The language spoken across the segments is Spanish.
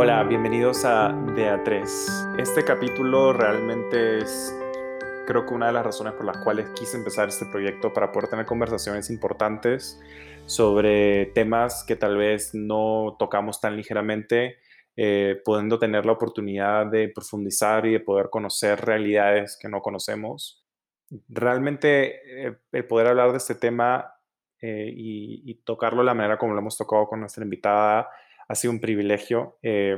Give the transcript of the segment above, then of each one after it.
Hola, bienvenidos a De A3. Este capítulo realmente es, creo que una de las razones por las cuales quise empezar este proyecto para poder tener conversaciones importantes sobre temas que tal vez no tocamos tan ligeramente, eh, pudiendo tener la oportunidad de profundizar y de poder conocer realidades que no conocemos. Realmente eh, el poder hablar de este tema eh, y, y tocarlo de la manera como lo hemos tocado con nuestra invitada ha sido un privilegio. Eh,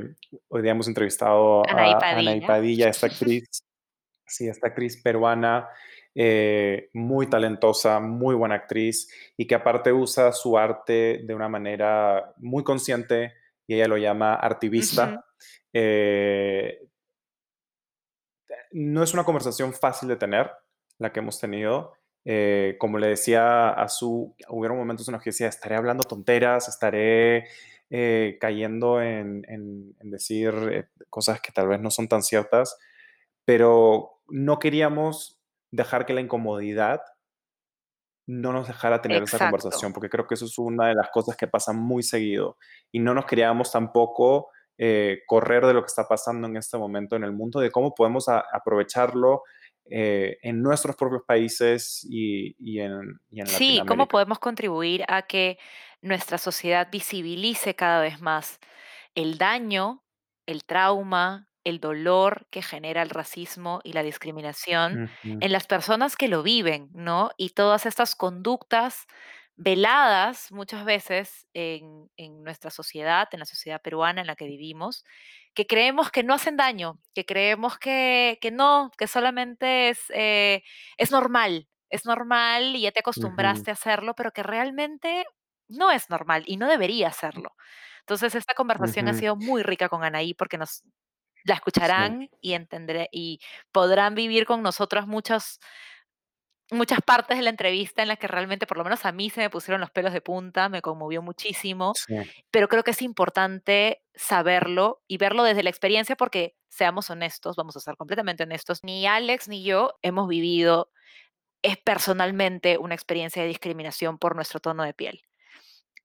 hoy día hemos entrevistado a Anaí Padilla. Esta actriz, sí, esta actriz peruana, eh, muy talentosa, muy buena actriz y que aparte usa su arte de una manera muy consciente y ella lo llama artivista. Eh, no es una conversación fácil de tener, la que hemos tenido. Eh, como le decía a su, hubieron momentos en los que decía, estaré hablando tonteras, estaré eh, cayendo en, en- en decir eh, cosas que tal vez no son tan ciertas, pero no queríamos dejar que la incomodidad no nos dejara tener esa conversación, porque creo que eso es una de las cosas que pasa muy seguido. Y no nos queríamos tampoco eh, correr de lo que está pasando en este momento en el mundo, de cómo podemos aprovecharlo eh, en nuestros propios países y, y en, y en Sí, ¿cómo podemos contribuir a que nuestra sociedad visibilice cada vez más el daño, el trauma, el dolor que genera el racismo y la discriminación en las personas que lo viven, ¿no? Y todas estas conductas veladas muchas veces en, en nuestra sociedad, en la sociedad peruana en la que vivimos, que creemos que no hacen daño, que creemos que, que no, que solamente es, eh, es normal, es normal y ya te acostumbraste a hacerlo, pero que realmente no es normal y no debería hacerlo. Entonces, esta conversación ha sido muy rica con Anaí porque nos la sí, escucharán y entenderé y podrán vivir con nosotros muchos muchas partes de la entrevista en las que realmente, por lo menos a mí, se me pusieron los pelos de punta, me conmovió muchísimo, sí, pero creo que es importante saberlo y verlo desde la experiencia porque, seamos honestos, vamos a ser completamente honestos, ni Alex ni yo hemos vivido es personalmente una experiencia de discriminación por nuestro tono de piel.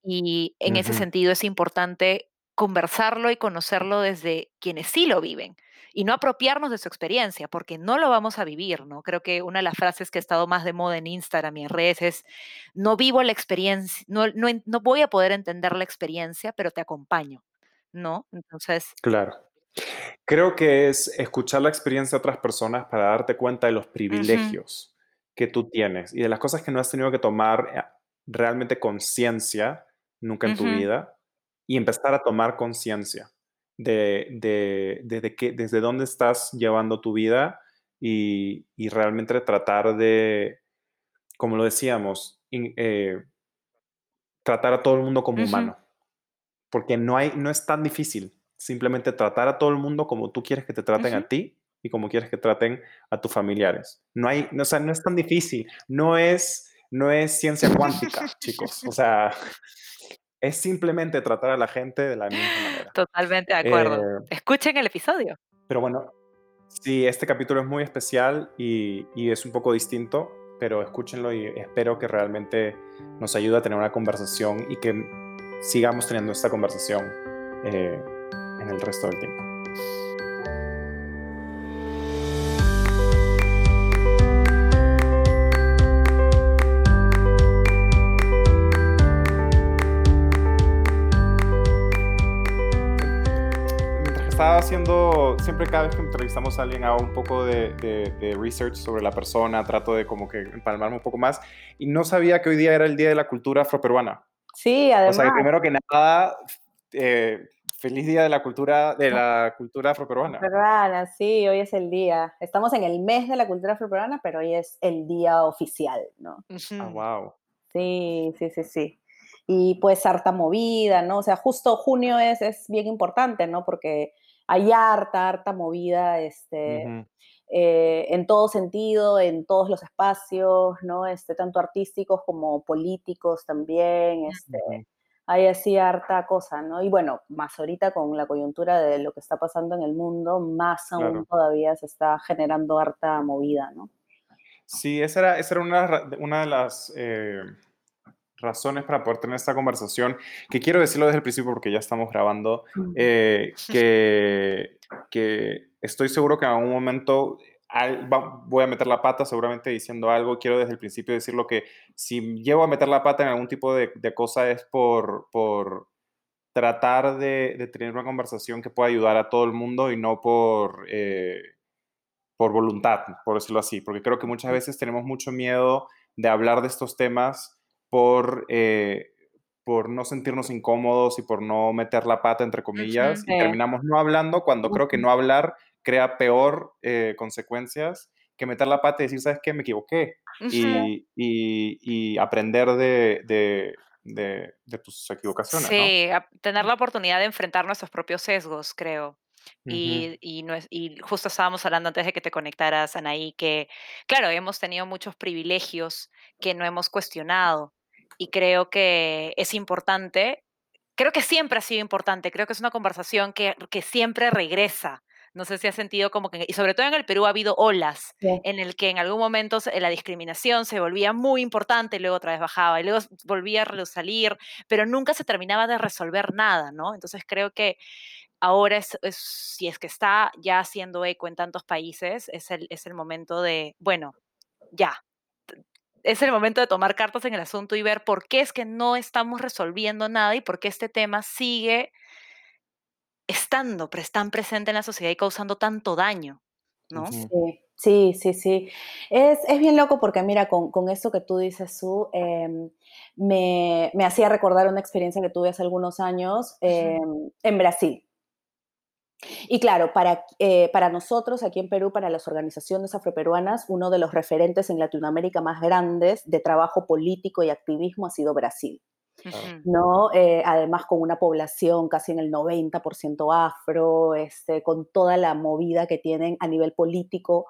Y en ese ujú, sentido es importante conversarlo y conocerlo desde quienes sí lo viven y no apropiarnos de su experiencia, porque no lo vamos a vivir, ¿no? Creo que una de las frases que ha estado más de moda en Instagram y en redes es, no vivo la experiencia, no, no, no voy a poder entender la experiencia, pero te acompaño, ¿no? Entonces, claro. Creo que es escuchar la experiencia de otras personas para darte cuenta de los privilegios que tú tienes y de las cosas que no has tenido que tomar eh, realmente conciencia nunca en tu vida y empezar a tomar conciencia de, de, de- de qué- desde dónde estás llevando tu vida y, y realmente tratar de, como lo decíamos, in- eh, tratar a todo el mundo como humano porque no hay no es tan difícil. Simplemente tratar a todo el mundo como tú quieres que te traten a ti y como quieres que traten a tus familiares. No hay no, o sea, no es tan difícil. No es no es ciencia cuántica, chicos. O sea, es simplemente tratar a la gente de la misma manera. Totalmente de Eh, acuerdo. Escuchen el episodio. pero bueno, sí, este capítulo es muy especial y y es un poco distinto, pero escúchenlo y espero que realmente nos ayude a tener una conversación y que sigamos teniendo esta conversación, eh, en el resto del tiempo. Estaba haciendo, siempre cada vez que entrevistamos a alguien hago un poco de, de- de research sobre la persona, trato de como que empalmarme un poco más y no sabía que hoy día era el Día de la Cultura Afroperuana. Sí, O sea, además, primero que nada, eh, feliz Día de la Cultura, de la cultura afroperuana. afroperuana, sí, hoy es el día. Estamos en el mes de la cultura afroperuana, pero hoy es el día oficial, ¿no? Ah, Ujú. wow. Sí, sí, sí, sí. Y pues harta movida, ¿no? O sea, justo junio es, es bien importante, ¿no? Porque hay harta, harta movida, este, eh, en todo sentido, en todos los espacios, ¿no? Este, tanto artísticos como políticos también, este, hay así harta cosa, ¿no? Y bueno, más ahorita con la coyuntura de lo que está pasando en el mundo, más aún claro. todavía se está generando harta movida, ¿no? Sí, esa era, esa era una, una de las, eh, razones para poder tener esta conversación, que quiero decirlo desde el principio porque ya estamos grabando, eh, que, que estoy seguro que en algún momento voy a meter la pata seguramente diciendo algo. Quiero desde el principio decirlo que si llevo a meter la pata en algún tipo de, cosa es por, por tratar de, tener una conversación que pueda ayudar a todo el mundo y no por, eh, por voluntad, por decirlo así. Porque creo que muchas veces tenemos mucho miedo de hablar de estos temas por... Eh, por no sentirnos incómodos y por no meter la pata, entre comillas, y terminamos no hablando cuando creo que no hablar crea peor eh, consecuencias que meter la pata y decir, ¿sabes qué? Me equivoqué. y, y, aprender de, de, de, tus equivocaciones. Sí, tener la oportunidad de enfrentar nuestros propios sesgos, creo. Y, y, no es, y, justo estábamos hablando antes de que te conectaras, Anaí, que, claro, hemos tenido muchos privilegios que no hemos cuestionado. Y creo que es importante, creo que siempre ha sido importante, creo que es una conversación que, que siempre regresa. No sé si has sentido como que, y sobre todo en el Perú ha habido olas en el que en algún momento la discriminación se volvía muy importante y luego otra vez bajaba y luego volvía a salir, pero nunca se terminaba de resolver nada, ¿no? Entonces creo que ahora es, si es que está ya haciendo eco en tantos países, es el, es el momento de, bueno, ya, es el momento de tomar cartas en el asunto y ver por qué es que no estamos resolviendo nada y por qué este tema sigue estando tan presente en la sociedad y causando tanto daño, ¿no? Sí, sí, sí, Es, bien loco porque, mira, con, eso que tú dices, Su, em, me, hacía recordar una experiencia que tuve hace algunos años em, en Brasil. Y claro, para, eh, para nosotros aquí en Perú, para las organizaciones afroperuanas, uno de los referentes en Latinoamérica más grandes de trabajo político y activismo ha sido Brasil. ¿no? Eh, además con una población casi en el 90% afro, este, con toda la movida que tienen a nivel político.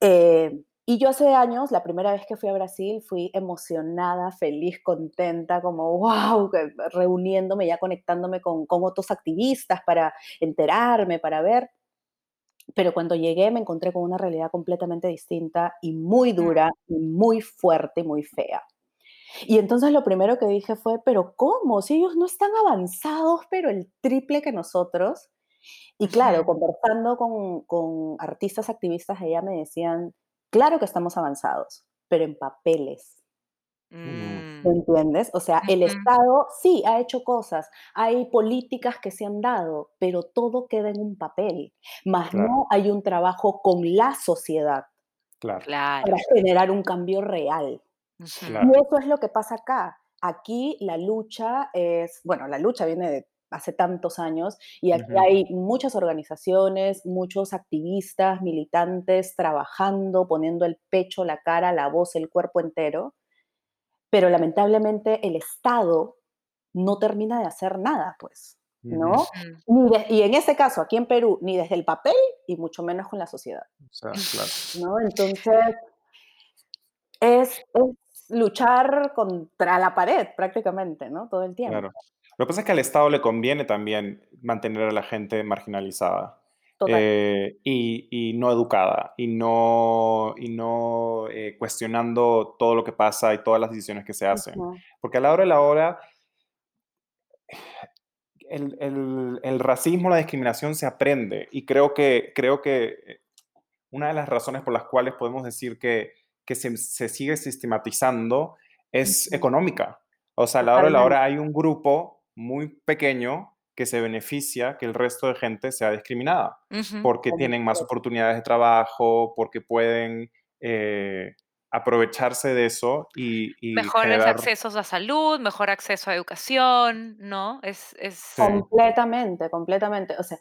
Eh, y yo hace años, la primera vez que fui a Brasil, fui emocionada, feliz, contenta, como wow, reuniéndome, ya conectándome con, con otros activistas para enterarme, para ver. Pero cuando llegué me encontré con una realidad completamente distinta y muy mm. dura, y muy fuerte, muy fea. Y entonces lo primero que dije fue, pero ¿cómo? Si ellos no están avanzados, pero el triple que nosotros. Y claro, conversando con, con artistas activistas, ella me decían, claro que estamos avanzados, pero en papeles. ¿Me mm. entiendes? O sea, el Estado sí ha hecho cosas, hay políticas que se han dado, pero todo queda en un papel, más no hay un trabajo con la sociedad claro. para generar un cambio real. Y eso es lo que pasa acá. Aquí la lucha es, bueno, la lucha viene de hace tantos años y aquí hay muchas organizaciones, muchos activistas, militantes trabajando, poniendo el pecho, la cara, la voz, el cuerpo entero, pero lamentablemente el Estado no termina de hacer nada, pues, ¿no? y en ese caso, aquí en Perú, ni desde el papel y mucho menos con la sociedad. ¿no? Entonces, es, luchar contra la pared prácticamente, ¿no? Todo el tiempo. Claro. Lo que pasa es que al Estado le conviene también mantener a la gente marginalizada. Eh, y, no educada y no, y no eh, cuestionando todo lo que pasa y todas las decisiones que se hacen. Porque a la hora de la hora, el, el, el, racismo, la discriminación se aprende y creo que, creo que una de las razones por las cuales podemos decir que que se, sigue sistematizando es económica. O sea, a la hora de la hora hay un grupo muy pequeño que se beneficia que el resto de gente sea discriminada, porque tienen más oportunidades de trabajo, porque pueden eh, aprovecharse de eso y... Mejores accesos a salud, mejor acceso a educación, ¿no? Es, Completamente, completamente. O sea,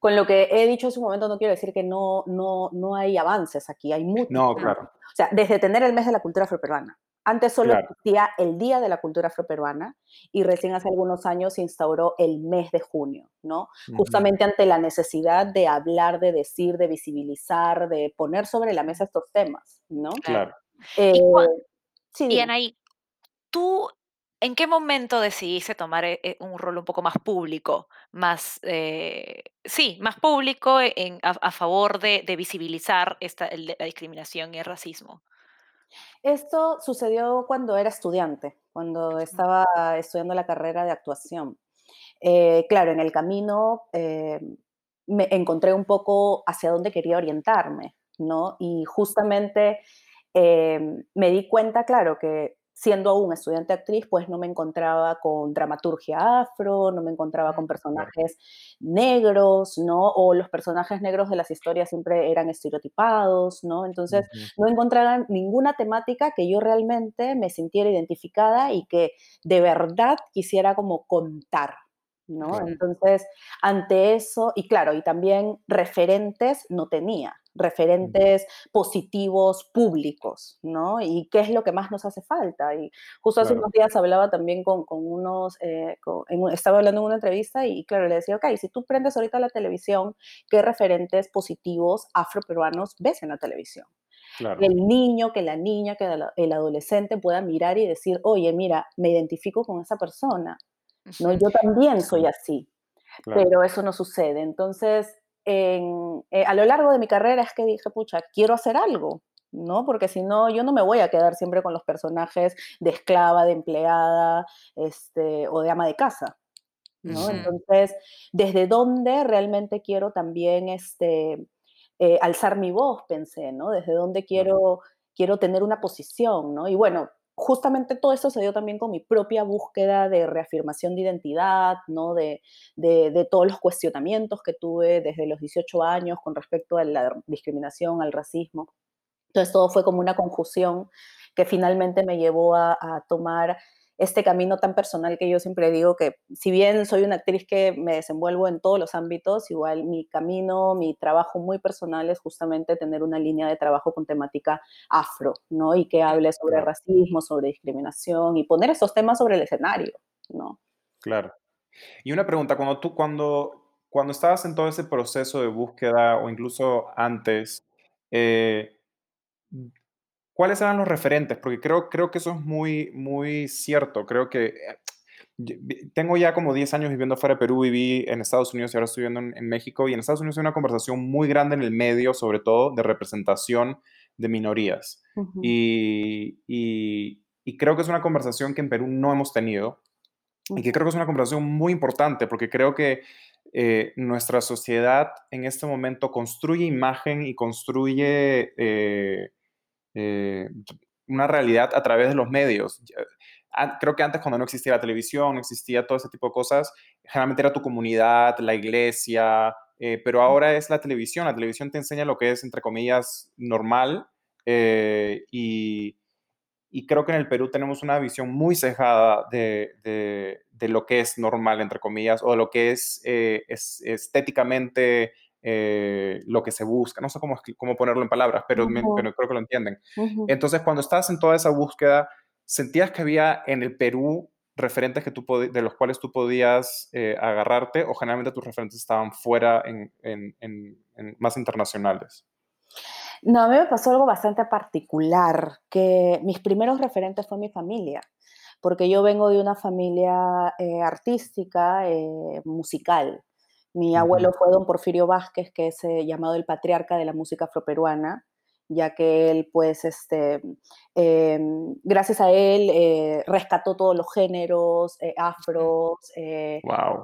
con lo que he dicho en su momento no quiero decir que no, no, no hay avances aquí, hay muchos. No, claro. O sea, desde tener el mes de la cultura afroperuana. Antes solo existía el Día de la Cultura Afroperuana y recién hace algunos años se instauró el mes de junio, ¿no? Justamente ante la necesidad de hablar, de decir, de visibilizar, de poner sobre la mesa estos temas, ¿no? Claro. Eh, sí, y Anaí, tú ¿En qué momento decidiste tomar eh, eh, un rol un poco más público, más, eh, sí, más público a, favor de, visibilizar esta, la discriminación y el racismo? Esto sucedió cuando era estudiante, cuando estaba estudiando la carrera de actuación. Eh, claro, en el camino eh, me encontré un poco hacia dónde quería orientarme, ¿no? Y justamente eh, me di cuenta, claro, que siendo aún estudiante actriz, pues no me encontraba con dramaturgia afro, no me encontraba con personajes negros, ¿no? O los personajes negros de las historias siempre eran estereotipados, ¿no? Entonces, no encontraba ninguna temática que yo realmente me sintiera identificada y que de verdad quisiera como contar, ¿no? Entonces, ante eso, y claro, y también referentes no tenía, referentes positivos públicos, ¿no? Y qué es lo que más nos hace falta. Y justo hace unos días hablaba también con, con unos, eh, estaba hablando en una entrevista y claro, le decía, ok, si tú prendes ahorita la televisión, ¿qué referentes positivos afroperuanos ves en la televisión? el niño, que la niña, que el adolescente pueda mirar y decir, oye, mira, me identifico con esa persona, ¿no? Yo también soy así, pero eso no sucede. Entonces, eh, a lo largo de mi carrera es que dije, pucha, quiero hacer algo, ¿no? Porque si no, yo no me voy a quedar siempre con los personajes de esclava, de empleada, este, o de ama de casa, ¿no? Entonces, ¿desde dónde realmente quiero también, este, eh, alzar mi voz, pensé, ¿no? Desde dónde quiero, quiero tener una posición, ¿no? Y bueno, justamente todo eso se dio también con mi propia búsqueda de reafirmación de identidad, ¿no? De, de, todos los cuestionamientos que tuve desde los 18 años con respecto a la discriminación, al racismo. Entonces todo fue como una conjunción que finalmente me llevó a tomar este camino tan personal que yo siempre digo que si bien soy una actriz que me desenvuelvo en todos los ámbitos, igual mi camino, mi trabajo muy personal es justamente tener una línea de trabajo con temática afro, ¿no? Y que hable sobre racismo, sobre discriminación y poner esos temas sobre el escenario, ¿no? Claro. Y una pregunta, cuando tú, cuando, cuando estabas en todo ese proceso de búsqueda o incluso antes, eh, ¿Cuáles eran los referentes? Porque creo, creo que eso es muy, muy cierto. Creo que eh, tengo ya como 10 años viviendo fuera de Perú, viví en Estados Unidos y ahora estoy viviendo en, México. Y en Estados Unidos hay una conversación muy grande en el medio, sobre todo de representación de minorías. y, y, creo que es una conversación que en Perú no hemos tenido y que creo que es una conversación muy importante porque creo que eh, nuestra sociedad en este momento construye imagen y construye... Eh, eh, una realidad a través de los medios. Creo que antes cuando no existía la televisión, no existía todo ese tipo de cosas, generalmente era tu comunidad, la iglesia, eh, pero ahora es la televisión. La televisión te enseña lo que es, entre comillas, normal eh, y, y, creo que en el Perú tenemos una visión muy cejada de, de, de lo que es normal, entre comillas, o de lo que es, es estéticamente eh, lo que se busca. No sé cómo, cómo ponerlo en palabras, pero, pero creo que lo entienden. Entonces, cuando estás en toda esa búsqueda, ¿sentías que había en el Perú referentes que tú de los cuales tú podías eh, agarrarte o generalmente tus referentes estaban fuera en, en, en, más internacionales? No, a mí me pasó algo bastante particular, que mis primeros referentes fue mi familia, porque yo vengo de una familia eh, artística, musical. Mi abuelo fue don Porfirio Vázquez, que es eh, llamado el patriarca de la música afroperuana, ya que él, pues, este, em, gracias a él, eh, rescató todos los géneros eh, afros,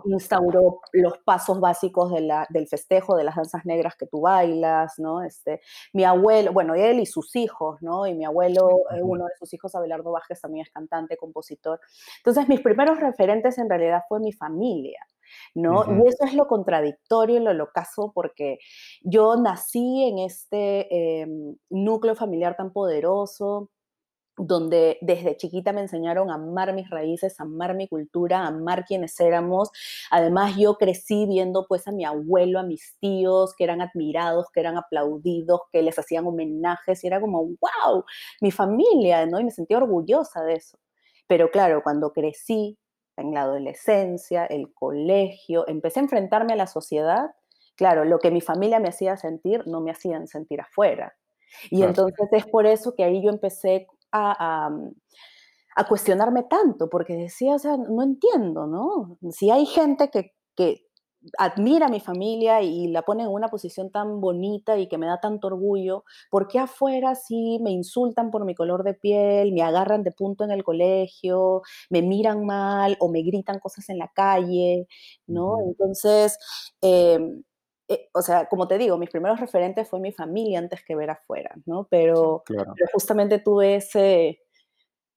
instauró los pasos básicos del festejo, de las danzas negras que tú bailas, ¿no? Este, mi abuelo, bueno, él y sus hijos, ¿no? Y mi abuelo, uno de sus hijos, Abelardo Vázquez, también es cantante, compositor. Entonces, mis primeros referentes en realidad fue mi familia. ¿No? Y eso es lo contradictorio y lo locazo porque yo nací en este em, núcleo familiar tan poderoso, donde desde chiquita me enseñaron a amar mis raíces, a amar mi cultura, a amar quienes éramos. Además, yo crecí viendo pues a mi abuelo, a mis tíos, que eran admirados, que eran aplaudidos, que les hacían homenajes, y era como, wow, mi familia, ¿no? Y me sentía orgullosa de eso. Pero claro, cuando crecí, en la adolescencia, el colegio, empecé a enfrentarme a la sociedad, claro, lo que mi familia me hacía sentir no me hacían sentir afuera. Y entonces es por eso que ahí yo empecé a, a, cuestionarme tanto, porque decía, o sea, no entiendo, ¿no? Si hay gente que, que admira a mi familia y la pone en una posición tan bonita y que me da tanto orgullo, ¿por qué afuera sí me insultan por mi color de piel, me agarran de punto en el colegio, me miran mal o me gritan cosas en la calle, ¿no? Entonces, em, eh, o sea, como te digo, mis primeros referentes fue mi familia antes que ver afuera, ¿no? Pero, Claro, pero justamente tuve ese,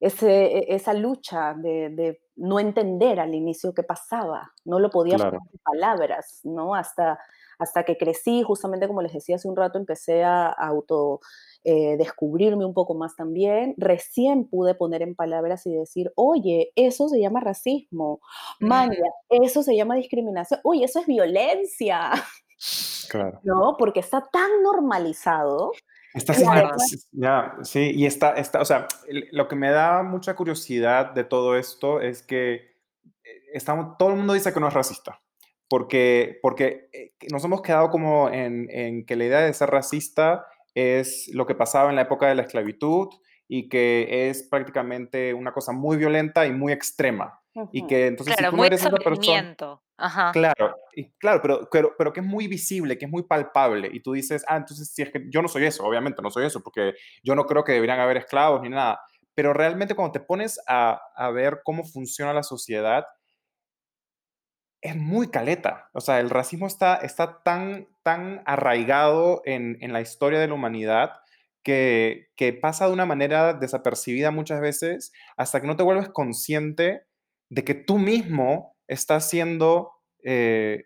ese, e- esa lucha de, de no entender al inicio qué pasaba, no lo podía claro. poner en palabras, ¿no? Hasta, hasta que crecí, justamente como les decía hace un rato, empecé a auto eh, descubrirme un poco más también, recién pude poner en palabras y decir, oye, eso se llama racismo, manja, eso se llama discriminación, oye, eso es violencia, Claro. ¿no? Porque está tan normalizado Además, ex ya, sí, y está está, o sea, lo que me da mucha curiosidad de todo esto es que, eh, estamos todo el mundo dice que no es racista, porque porque, eh, nos hemos quedado como en en que la idea de ser racista es lo que pasaba en la época de la esclavitud y que es prácticamente una cosa muy violenta y muy extrema, y que entonces si Claro, tú no eres esa persona. Ajá, Claro, y claro, pero pero pero que es muy visible, que es muy palpable, y tú dices: "Ah, entonces, si es que yo no soy eso, obviamente no soy eso, porque yo no creo que deberían haber esclavos ni nada". Pero realmente cuando te pones a a ver cómo funciona la sociedad, es muy caleta. O sea, el racismo está está tan tan arraigado en en la historia de la humanidad que que pasa de una manera desapercibida muchas veces, hasta que no te vuelves consciente de que tú mismo estás siendo, eh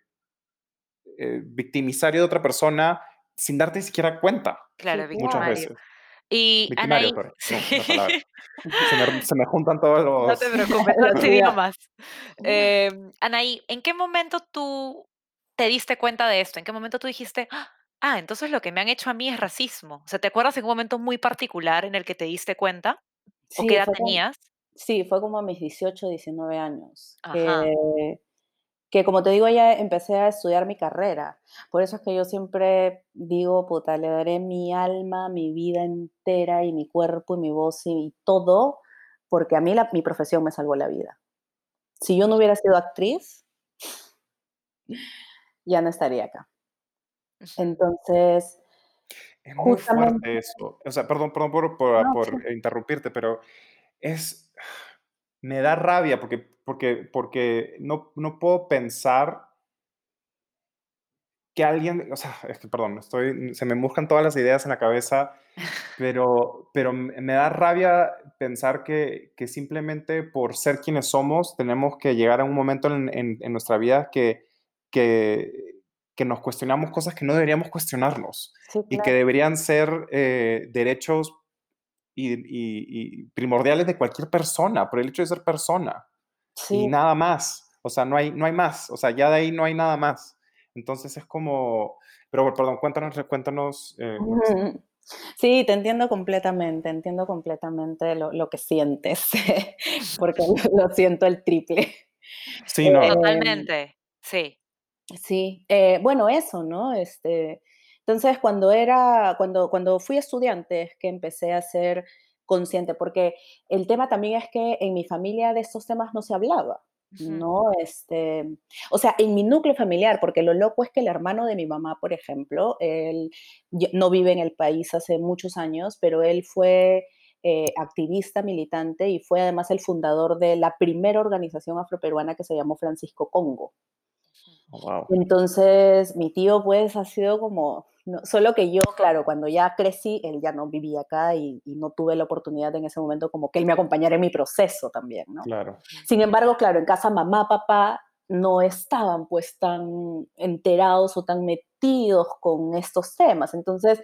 eh, victimisario de otra persona sin darte ni siquiera cuenta, claro, muchas veces. Y Victimario, Anaí, sí, no. Se me, se me juntan todos no te los... preocupes, los son idiomas. idiomas. Em, Anaí, ¿en qué momento tú te diste cuenta de esto? ¿En qué momento tú dijiste, ah, entonces lo que me han hecho a mí es racismo? O sea, ¿te acuerdas en un momento muy particular en el que te diste cuenta? ¿O qué edad tenías? Sí, fue como a mis 18, 19 años, Ajá. que que como te digo, ya empecé a estudiar mi carrera. Por eso es que yo siempre digo: "Puta, le daré mi alma, mi vida entera, y mi cuerpo, y mi voz, y todo", porque a mí la mi profesión me salvó la vida. Si yo no hubiera sido actriz, ya no estaría acá. Entonces, Es muy justamente fuerte eso. O sea, perdón, perdón por, por, no, sí, por interrumpirte, pero es... Me da rabia porque, porque, porque no, no puedo pensar que alguien, o sea, es que, perdón, estoy, se me buscan todas las ideas en la cabeza Pero pero me da rabia pensar que que simplemente por ser quienes somos, tenemos que llegar a un momento en en en nuestra vida que que que nos cuestionamos cosas que no deberíamos cuestionarnos, sí, y que deberían ser, eh, derechos y y y primordiales de cualquier persona, por el hecho de ser persona, y Sí. nada más. O sea, no hay no hay más. O sea, ya de ahí no hay nada más. Entonces es como pero perdón, cuéntanos cuéntanos, eh. Sí, te entiendo completamente, entiendo completamente lo lo que sientes, porque lo siento el triple. Sí, no. Em, Totalmente, sí. sí, eh, bueno, eso, ¿no? Este, entonces, cuando era cuando cuando fui estudiante es que empecé a ser consciente, porque el tema también es que en mi familia de estos temas no se hablaba, ¿no? Este, o sea, en mi núcleo familiar, porque lo loco es que el hermano de mi mamá, por ejemplo, él no vive en el país hace muchos años, pero él fue, eh, activista, militante y fue además el fundador de la primera organización afroperuana que se llamó Francisco Congo. Oh. Entonces, mi tío, pues, ha sido como no, solo que yo, claro, cuando ya crecí, él ya no vivía acá y y no tuve la oportunidad en ese momento como que él me acompañara en mi proceso también, ¿no? Claro, Sin embargo, claro, en casa mamá, papá no estaban, pues, tan enterados o tan metidos con estos temas. Entonces,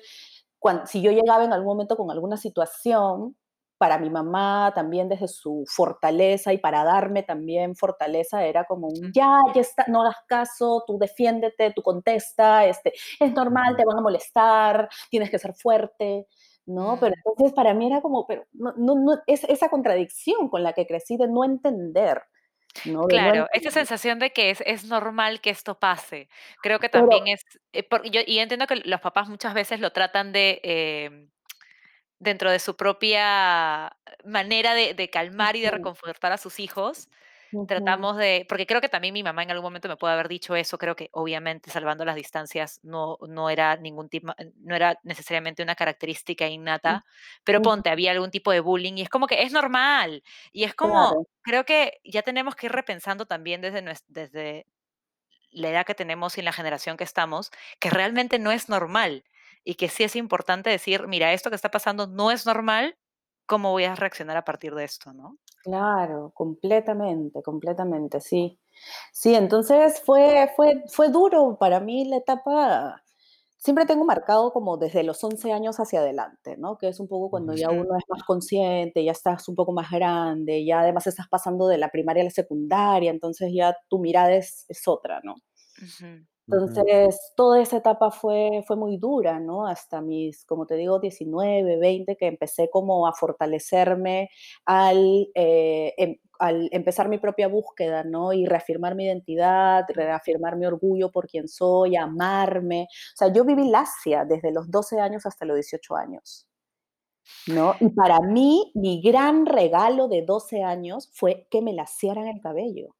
cuan si yo llegaba en algún momento con alguna situación, para mi mamá también desde su fortaleza y para darme también fortaleza era como un: "Ya, ya está, no hagas caso, tú defiéndete, tú contesta, este, es normal, te van a molestar, tienes que ser fuerte", ¿no? Pero entonces para mí era como, pero no no no es esa contradicción con la que crecí de no entender, ¿no? Claro, esa entender. sensación de que es es normal que esto pase. Creo que Pero también es, eh, por yo y entiendo que los papás muchas veces lo tratan de, em, dentro de su propia manera de de calmar y de reconfortar a sus hijos. Tratamos de porque creo que también mi mamá en algún momento me puede haber dicho eso, creo que obviamente salvando las distancias no no era ningún tipo no era necesariamente una característica innata, pero ujú. ponte, había algún tipo de bullying y es como que es normal, y es como Claro, creo que ya tenemos que ir repensando también desde desde la edad que tenemos y en la generación que estamos, que realmente no es normal y que sí es importante decir: "Mira, esto que está pasando no es normal, ¿cómo voy a reaccionar a partir de esto?", ¿no? claro, completamente, completamente, sí. Sí, entonces fue fue fue duro para mí la etapa siempre tengo marcado como desde los 11 años hacia adelante, ¿no? Que es un poco cuando ya uno es más consciente, ya estás un poco más grande, ya además estás pasando de la primaria a la secundaria, entonces ya tu mirada es es otra, ¿no? ujú, Entonces, toda esa etapa fue fue muy dura, ¿no? Hasta mis, como te digo, 19, 20, que empecé como a fortalecerme al, eh, em al empezar mi propia búsqueda, ¿no? Y reafirmar mi identidad, reafirmar mi orgullo por quien soy, amarme. O sea, yo viví lacia desde los 12 años hasta los 18 años, ¿no? Y para mí, mi gran regalo de 12 años fue que me laciaran el cabello.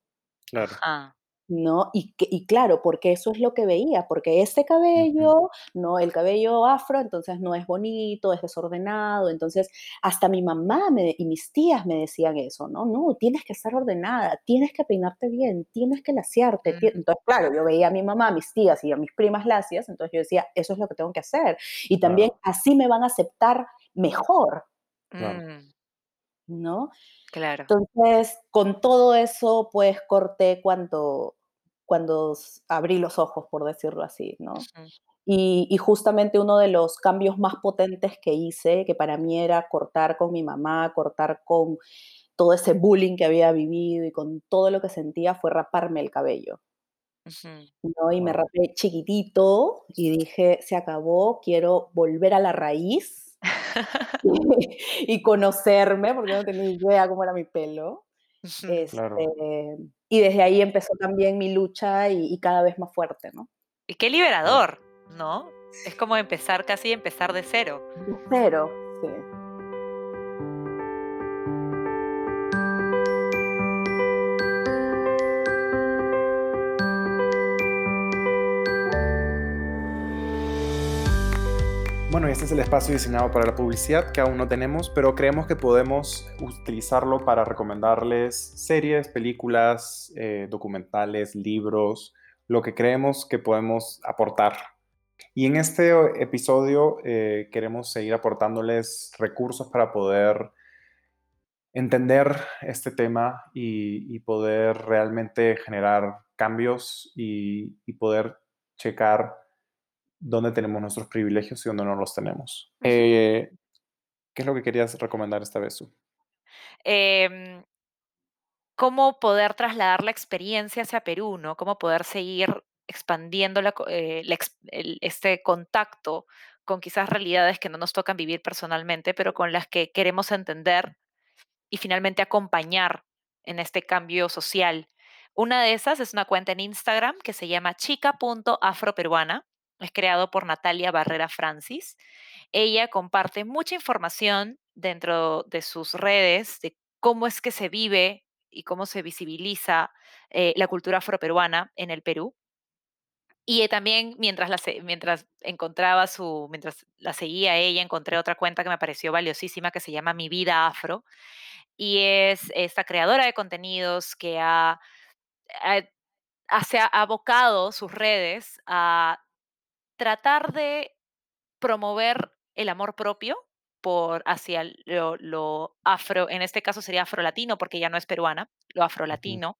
claro. ajá, ¿No? Y que y claro, porque eso es lo que veía, porque este Ujú, cabello, no, el cabello afro, entonces no es bonito, es desordenado, entonces hasta mi mamá me y mis tías me decían eso, ¿no? No, tienes que estar ordenada, tienes que peinarte bien, tienes que laciarte, mm, entonces, claro, yo veía a mi mamá, a mis tías y a mis primas lacias, entonces yo decía: "Eso es lo que tengo que hacer", y también claro, así me van a aceptar mejor, claro, ¿no? claro, Entonces, con todo eso, pues, corté cuando cuando abrí los ojos, por decirlo así, ¿no? Y y justamente uno de los cambios más potentes que hice, que para mí era cortar con mi mamá, cortar con todo ese bullying que había vivido y con todo lo que sentía, fue raparme el cabello. ¿no? Y me rapé chiquitito y dije: "Se acabó, quiero volver a la raíz y conocerme", porque no tenía idea cómo era mi pelo. Este, claro, y desde ahí empezó también mi lucha y y cada vez más fuerte, ¿no? Y qué liberador, ¿no? Es como empezar casi empezar de cero. De cero, sí. Bueno, este es el espacio diseñado para la publicidad que aún no tenemos, pero creemos que podemos utilizarlo para recomendarles series, películas, eh, documentales, libros, lo que creemos que podemos aportar. Y en este episodio eh, queremos seguir aportándoles recursos para poder entender este tema y, poder realmente generar cambios y, y poder checar dónde tenemos nuestros privilegios y dónde no los tenemos. Eh, ¿qué es lo que querías recomendar esta vez tú? Em, cómo poder trasladar la experiencia hacia Perú, ¿no? Cómo poder seguir expandiendo la eh, la ex el este contacto con quizás realidades que no nos tocan vivir personalmente, pero con las que queremos entender y finalmente acompañar en este cambio social. Una de esas es una cuenta en Instagram que se llama chica.afroperuana. Es creado por Natalia Barrera Francis. Ella comparte mucha información dentro de sus redes de cómo es que se vive y cómo se visibiliza eh, la cultura afroperuana en el Perú. Y eh, también mientras la, mientras encontraba su, mientras la seguía ella, encontré otra cuenta que me pareció valiosísima que se llama Mi Vida Afro, y es esta creadora de contenidos que ha, ha- ha- se ha abocado sus redes a tratar de promover el amor propio por hacia lo, lo afro, en este caso sería afrolatino porque ya no es peruana, lo afrolatino,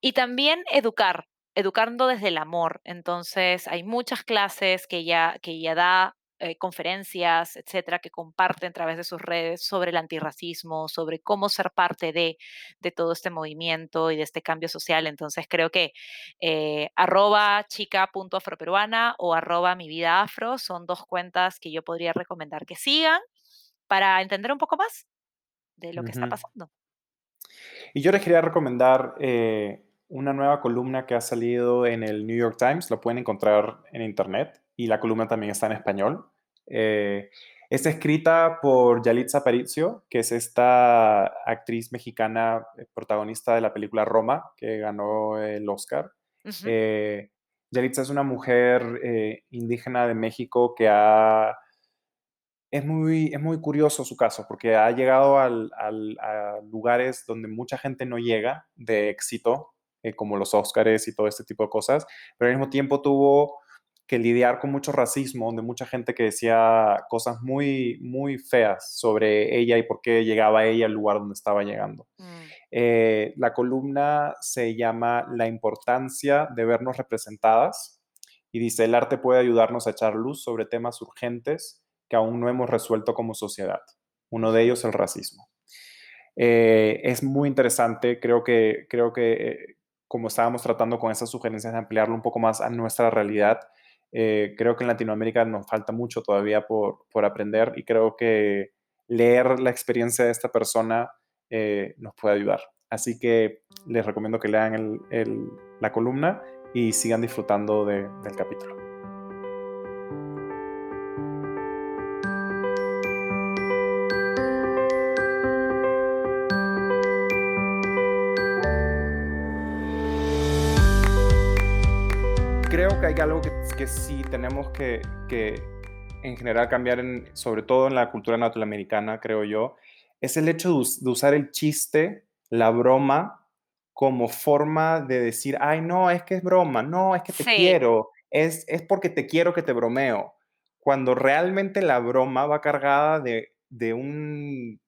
y también educar, educando desde el amor. Entonces, hay muchas clases que ella, que ella da, eh, conferencias, etcétera, que comparte a través de sus redes sobre el antirracismo, sobre cómo ser parte de, de todo este movimiento y de este cambio social. Entonces, creo que eh, arroba chica.afroperuana o arroba mi vida afro son dos cuentas que yo podría recomendar que sigan para entender un poco más de lo que está pasando. Y yo les quería recomendar eh, una nueva columna que ha salido en el New York Times, lo pueden encontrar en internet y la columna también está en español. Eh, Es escrita por Yalitza Aparicio, que es esta actriz mexicana eh, protagonista de la película Roma, que ganó el Oscar. Eh, Yalitza es una mujer eh, indígena de México que ha... Es muy, es muy curioso su caso, porque ha llegado a lugares donde mucha gente no llega de éxito, como los Oscars y todo este tipo de cosas, pero al mismo tiempo tuvo que lidiar con mucho racismo, de mucha gente que decía cosas muy, muy feas sobre ella y por qué llegaba ella al lugar donde estaba llegando. Mm. Eh, la columna se llama La importancia de vernos representadas y dice, el arte puede ayudarnos a echar luz sobre temas urgentes que aún no hemos resuelto como sociedad. Uno de ellos el racismo. Eh, es muy interesante, creo que, creo que eh, como estábamos tratando con esas sugerencias de ampliarlo un poco más a nuestra realidad, eh, creo que en Latinoamérica nos falta mucho todavía por, por, aprender y creo que leer la experiencia de esta persona eh, nos puede ayudar. Así que les recomiendo que lean el, la columna y sigan disfrutando del capítulo. Que hay algo que, que sí tenemos que, que, en general cambiar, en, sobre todo en la cultura norteamericana, creo yo, es el hecho de, usar el chiste, la broma, como forma de decir, ay, no, es que es broma, no, es que te quiero, es, es porque te quiero que te bromeo. Cuando realmente la broma va cargada de, de un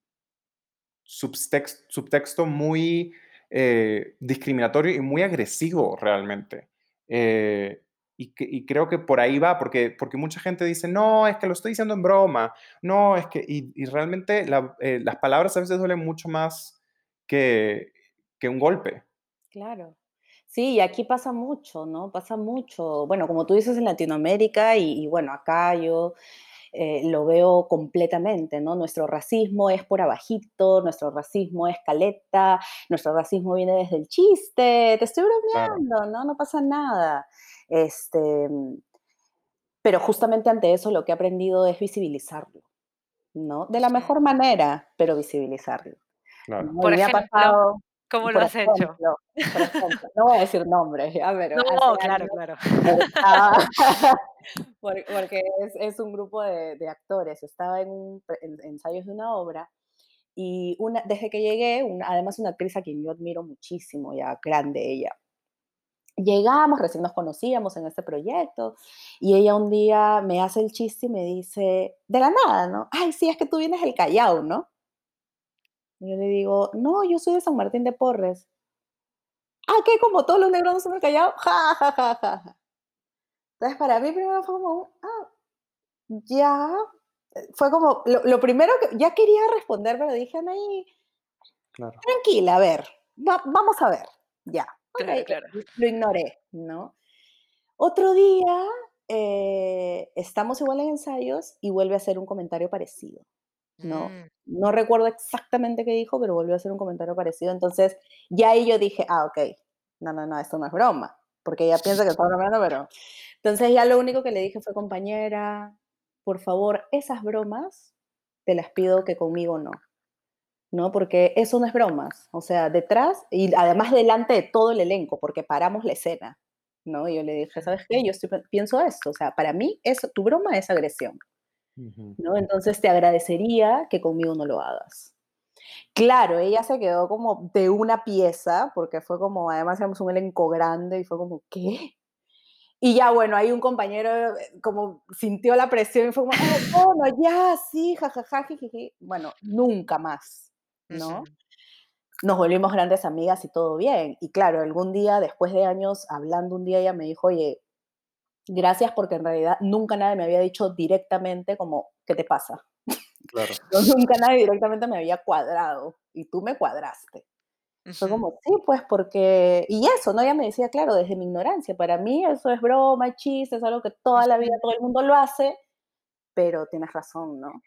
subtexto, subtexto muy eh, discriminatorio y muy agresivo realmente. Eh, y, creo que por ahí va, porque, porque mucha gente dice, no, es que lo estoy diciendo en broma, no, es que, y, realmente eh, las palabras a veces duelen mucho más que, que un golpe. Claro. Sí, y aquí pasa mucho, ¿no? Pasa mucho. Bueno, como tú dices en Latinoamérica y, bueno, acá yo eh, lo veo completamente, ¿no? Nuestro racismo es por abajito, nuestro racismo es caleta, nuestro racismo viene desde el chiste, te estoy bromeando, ¿no? No pasa nada. Este, pero justamente ante eso lo que he aprendido es visibilizarlo, ¿no? De la mejor manera, pero visibilizarlo. Por ejemplo, ¿cómo lo has hecho? no voy a decir nombres, ya, pero... No, claro, claro. porque es, un grupo de, actores. Estaba en, un, ensayos de una obra y una, desde que llegué, además una actriz a quien yo admiro muchísimo, ya grande ella, llegamos, recién nos conocíamos en este proyecto, y ella un día me hace el chiste y me dice, de la nada, ¿no? Ay, sí, es que tú vienes del Callao, ¿no? Y yo le digo, no, yo soy de San Martín de Porres. Ah, ¿qué? Como todos los negros no son del Callao. Ja, ja, ja, ja. Entonces, para mí primero fue como, ah, ya. Fue como, lo, primero que ya quería responder, pero dije, Anaí, claro. tranquila, a ver, vamos a ver, ya. Lo ignoré, ¿no? Otro día eh, estamos igual en ensayos y vuelve a hacer un comentario parecido, ¿no? Mm. No recuerdo exactamente qué dijo, pero volvió a hacer un comentario parecido. Entonces, ya ahí yo dije, ah, ok, no, no, no, esto no es broma, porque ella piensa que está bromeando, pero... Entonces ya lo único que le dije fue, compañera, por favor, esas bromas te las pido que conmigo no. ¿no? Porque eso no es bromas, o sea, detrás y además delante de todo el elenco, porque paramos la escena, ¿no? Y yo le dije, ¿sabes qué? Yo pienso esto, o sea, para mí eso, tu broma es agresión, ¿no? Entonces te agradecería que conmigo no lo hagas. Claro, ella se quedó como de una pieza, porque fue como, además éramos un elenco grande y fue como, ¿qué? Y ya, bueno, ahí un compañero eh, como sintió la presión y fue como, oh, bueno, ya, sí, jajaja, Bueno, nunca más, ¿no? Nos volvimos grandes amigas y todo bien. Y claro, algún día, después de años hablando, un día ella me dijo, oye, gracias porque en realidad nunca nadie me había dicho directamente como, ¿qué te pasa? Claro. nunca nadie directamente me había cuadrado y tú me cuadraste. Fue como, sí, pues porque, y eso, ¿no? Ella me decía, claro, desde mi ignorancia, para mí eso es broma, chiste, es algo que toda la vida todo el mundo lo hace, pero tienes razón, ¿no?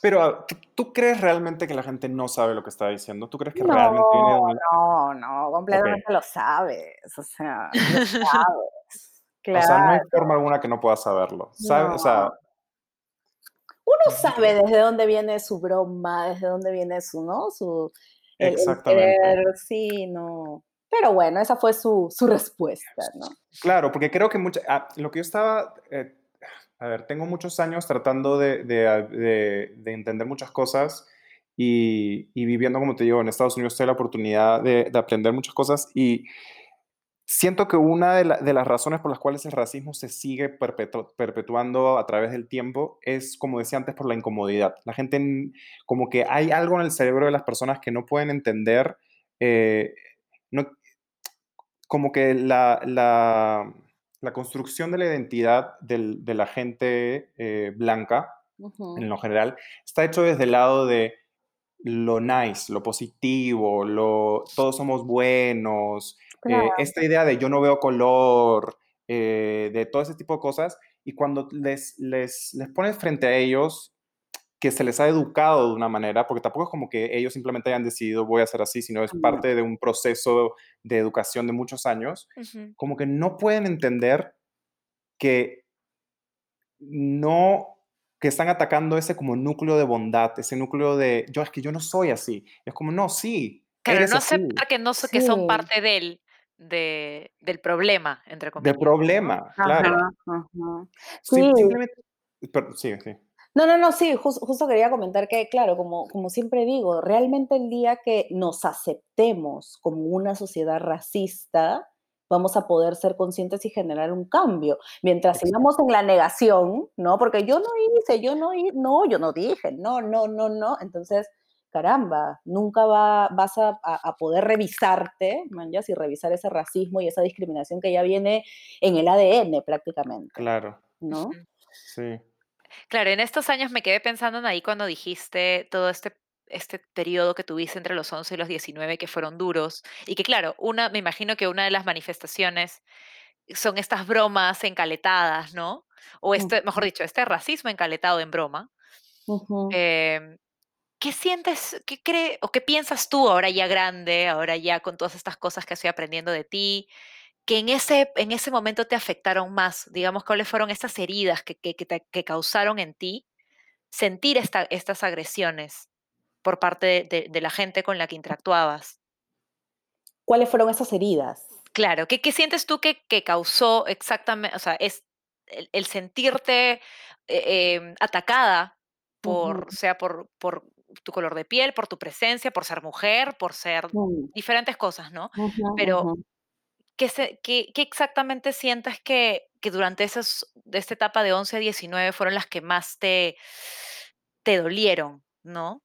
Pero, ah, ¿tú crees realmente que la gente no sabe lo que está diciendo? ¿Tú crees que realmente viene No, no, completamente lo sabes, o sea, lo sabes. Claro. O sea, no hay forma alguna que no puedas saberlo. ¿sabes? O sea, uno sabe desde dónde viene su broma, desde dónde viene su, ¿no? Su, el, el Exactamente. querer, sí, no. Pero bueno, esa fue su, su respuesta, ¿no? Claro, porque creo que mucha, ah, lo que yo estaba, eh, a ver, tengo muchos años tratando de, de, ah, de- de entender muchas cosas y, y viviendo, como te digo, en Estados Unidos, tuve la oportunidad de, de aprender muchas cosas y siento que una de, la- de las razones por las cuales el racismo se sigue perpetu- perpetuando a través del tiempo es, como decía antes, por la incomodidad. La gente, como que hay algo en el cerebro de las personas que no pueden entender, eh, no, como que la, la, la construcción de la identidad del- de la gente eh, blanca, Ujú, en lo general, está hecho desde el lado de lo nice, lo positivo, lo, todos somos buenos, Claro, eh, esta idea de yo no veo color, eh, de todo ese tipo de cosas, y cuando les, les, les pones frente a ellos que se les ha educado de una manera, porque tampoco es como que ellos simplemente hayan decidido voy a hacer así, sino es parte de un proceso de educación de muchos años, como que no pueden entender que no, que están atacando ese como núcleo de bondad, ese núcleo de, yo es que yo no soy así. Es como, no, sí, Claro, eres no así, aceptar que no so- que son sí. parte del, de, del problema, entre de comillas, ¿no? problema, claro. Ajá, ajá. Sim- Sí, simplemente, pero, sí, sí, No, no, no, sí, jus- justo quería comentar que, claro, como, como siempre digo, realmente el día que nos aceptemos como una sociedad racista, vamos a poder ser conscientes y generar un cambio. Mientras sigamos en la negación, ¿no? Porque yo no hice, yo no hice, no, yo no dije, no, no, no, no. Entonces, caramba, nunca va, vas a, a- a poder revisarte, manjas, y revisar ese racismo y esa discriminación que ya viene en el ADN prácticamente, claro, ¿no? Sí, Claro, en estos años me quedé pensando en ahí cuando dijiste todo este, este periodo que tuviste entre los 11 y los 19 que fueron duros y que claro, una, me imagino que una de las manifestaciones son estas bromas encaletadas, ¿no? O este, mejor dicho, este racismo encaletado en broma. Ujú. Em, ¿Qué sientes, qué cree o qué piensas tú ahora ya grande, ahora ya con todas estas cosas que estoy aprendiendo de ti, que en ese, en ese momento te afectaron más? Digamos, ¿cuáles fueron estas heridas que, que, que te- que causaron en ti sentir esta- estas agresiones por parte de, la gente con la que interactuabas? ¿Cuáles fueron esas heridas? Claro, ¿qué, qué sientes tú que, que causó exactamente, o sea, es el, el sentirte eh, em, atacada por, sea por, por tu color de piel, por tu presencia, por ser mujer, por ser mm, diferentes cosas, ¿no? Pero. ¿qué, se- qué, qué exactamente sientes que, que durante esos, de esta etapa de 11 a 19 fueron las que más te, te dolieron, ¿no?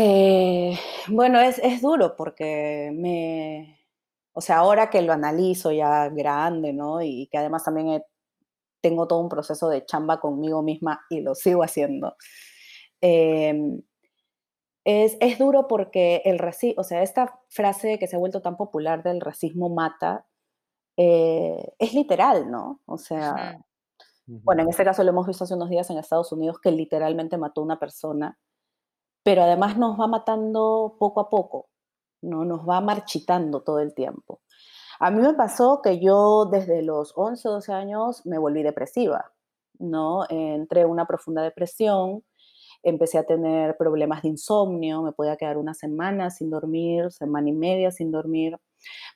Eh, bueno, es, es duro porque me, o sea, ahora que lo analizo ya grande, ¿no? Y que además también he- tengo todo un proceso de chamba conmigo misma y lo sigo haciendo. em, es, es duro porque el racismo, o sea, esta frase que se ha vuelto tan popular del racismo mata, eh, es literal, ¿no? O sea, bueno, en este caso lo hemos visto hace unos días en Estados Unidos que literalmente mató a una persona pero además nos va matando poco a poco, ¿no? Nos va marchitando todo el tiempo. A mí me pasó que yo desde los 11, 12 años me volví depresiva, ¿no? Entré en una profunda depresión, empecé a tener problemas de insomnio, me podía quedar una semana sin dormir, semana y media sin dormir.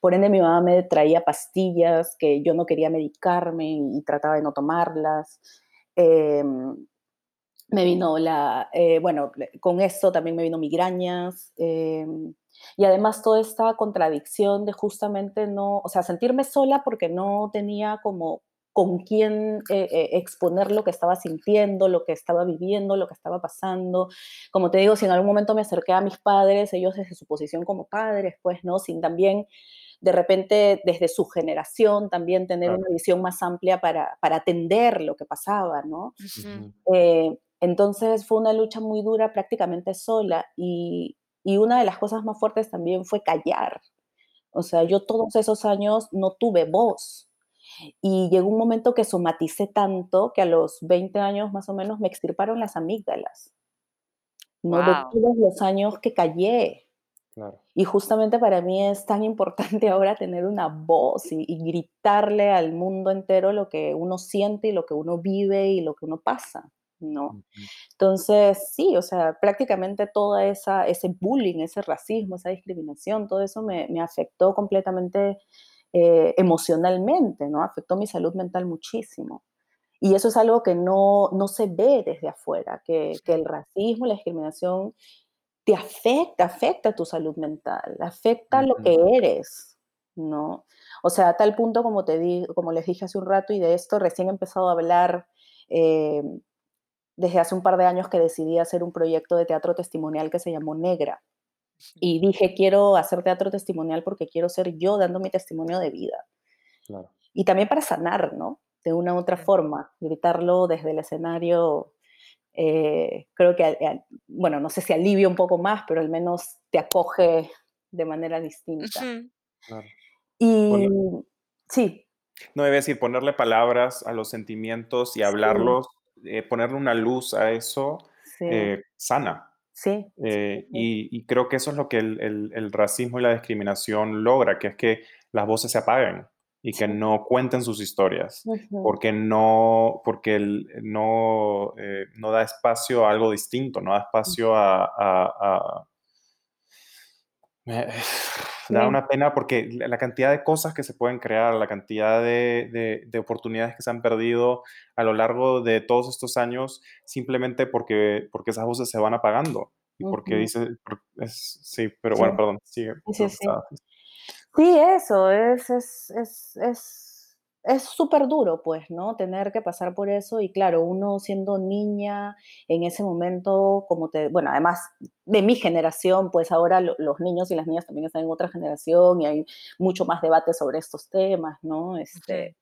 Por ende, mi mamá me traía pastillas que yo no quería medicarme y, y trataba de no tomarlas. Em, me vino la, eh, bueno, con esto también me vino migrañas. eh, y además toda esta contradicción de justamente no, o sea, sentirme sola porque no tenía como con quién eh, eh, exponer lo que estaba sintiendo, lo que estaba viviendo, lo que estaba pasando. Como te digo, si en algún momento me acerqué a mis padres, ellos desde su posición como padres, pues, ¿no? Sin también, de repente, desde su generación, también tener claro, una visión más amplia para, para atender lo que pasaba, ¿no? Eh, entonces fue una lucha muy dura prácticamente sola y, y una de las cosas más fuertes también fue callar. O sea, yo todos esos años no tuve voz y llegó un momento que somaticé tanto que a los 20 años más o menos me extirparon las amígdalas, ¿no? De todos los años que callé. claro. Y justamente para mí es tan importante ahora tener una voz y, y gritarle al mundo entero lo que uno siente y lo que uno vive y lo que uno pasa, ¿no? Entonces, sí, o sea, prácticamente toda esa ese bullying, ese racismo, esa discriminación, todo eso me me afectó completamente, eh, emocionalmente, ¿no? Afectó mi salud mental muchísimo. Y eso es algo que no no se ve desde afuera, que que el racismo, la discriminación te afecta, afecta tu salud mental, afecta lo Ujú. que eres, ¿no? O sea, a tal punto, como te di como les dije hace un rato, y de esto recién he empezado a hablar, em, desde hace un par de años que decidí hacer un proyecto de teatro testimonial que se llamó Negra. Y dije: "Quiero hacer teatro testimonial porque quiero ser yo dando mi testimonio de vida". Claro. Y también para sanar, ¿no? De una u otra forma, gritarlo desde el escenario, eh, creo que al bueno, no sé si alivia un poco más, pero al menos te acoge de manera distinta. Claro. Y sí, no, iba a decir, ponerle palabras a los sentimientos y sí, hablarlos, eh, ponerle una luz a eso, sí, eh, sana. sí, Eh, sí, y, y creo que eso es lo que el, el- el racismo y la discriminación logra, que es que las voces se apaguen y que no cuenten sus historias, porque no, porque el- no, eh, no da espacio a algo distinto, no da espacio a, a- a- me- da una pena porque la cantidad de cosas que se pueden crear, la cantidad de, de- de oportunidades que se han perdido a lo largo de todos estos años, simplemente porque, porque esas voces se van apagando. Y porque dice, es- sí, pero sí, bueno, perdón, sigue sí, sí. Sí, eso, es es es es es súper duro, pues, ¿no? Tener que pasar por eso y claro, uno siendo niña en ese momento, como te bueno, además de mi generación, pues ahora lo los niños y las niñas también están en otra generación y hay mucho más debate sobre estos temas, ¿no? Este,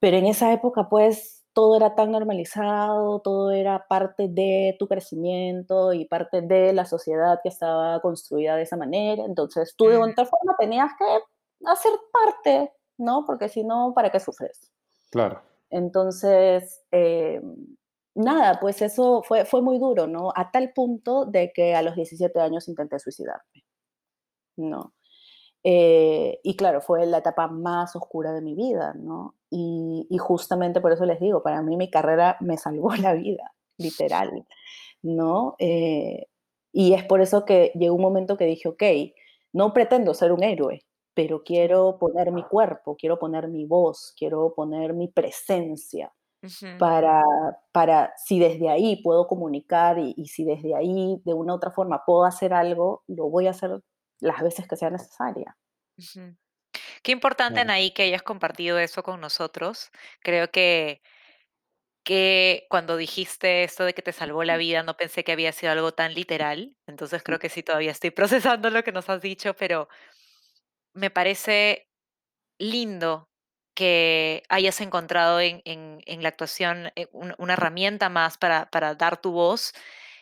pero en esa época, pues, todo era tan normalizado, todo era parte de tu crecimiento y parte de la sociedad que estaba construida de esa manera. Entonces, tú de otra forma tenías que hacer parte, ¿no? Porque si no, ¿para qué sufres? Claro, Entonces, eh, nada, pues eso fue, fue muy duro, ¿no? A tal punto de que a los 17 años intenté suicidarme, ¿no? Eh, y claro, fue la etapa más oscura de mi vida, ¿no? Y, y justamente por eso les digo, para mí mi carrera me salvó la vida, literal, ¿no? Eh, y es por eso que llegó un momento que dije, ok, no pretendo ser un héroe, pero quiero poner mi cuerpo, quiero poner mi voz, quiero poner mi presencia Ujú, para, para si desde ahí puedo comunicar y, y si desde ahí de una u otra forma puedo hacer algo, lo voy a hacer las veces que sea necesaria. ujú. Qué importante, claro. Anaí, que hayas compartido eso con nosotros. Creo que que cuando dijiste esto de que te salvó la vida, no pensé que había sido algo tan literal. Entonces creo que sí, todavía estoy procesando lo que nos has dicho, pero me parece lindo que hayas encontrado en, la actuación eh, un- una herramienta más para dar tu voz.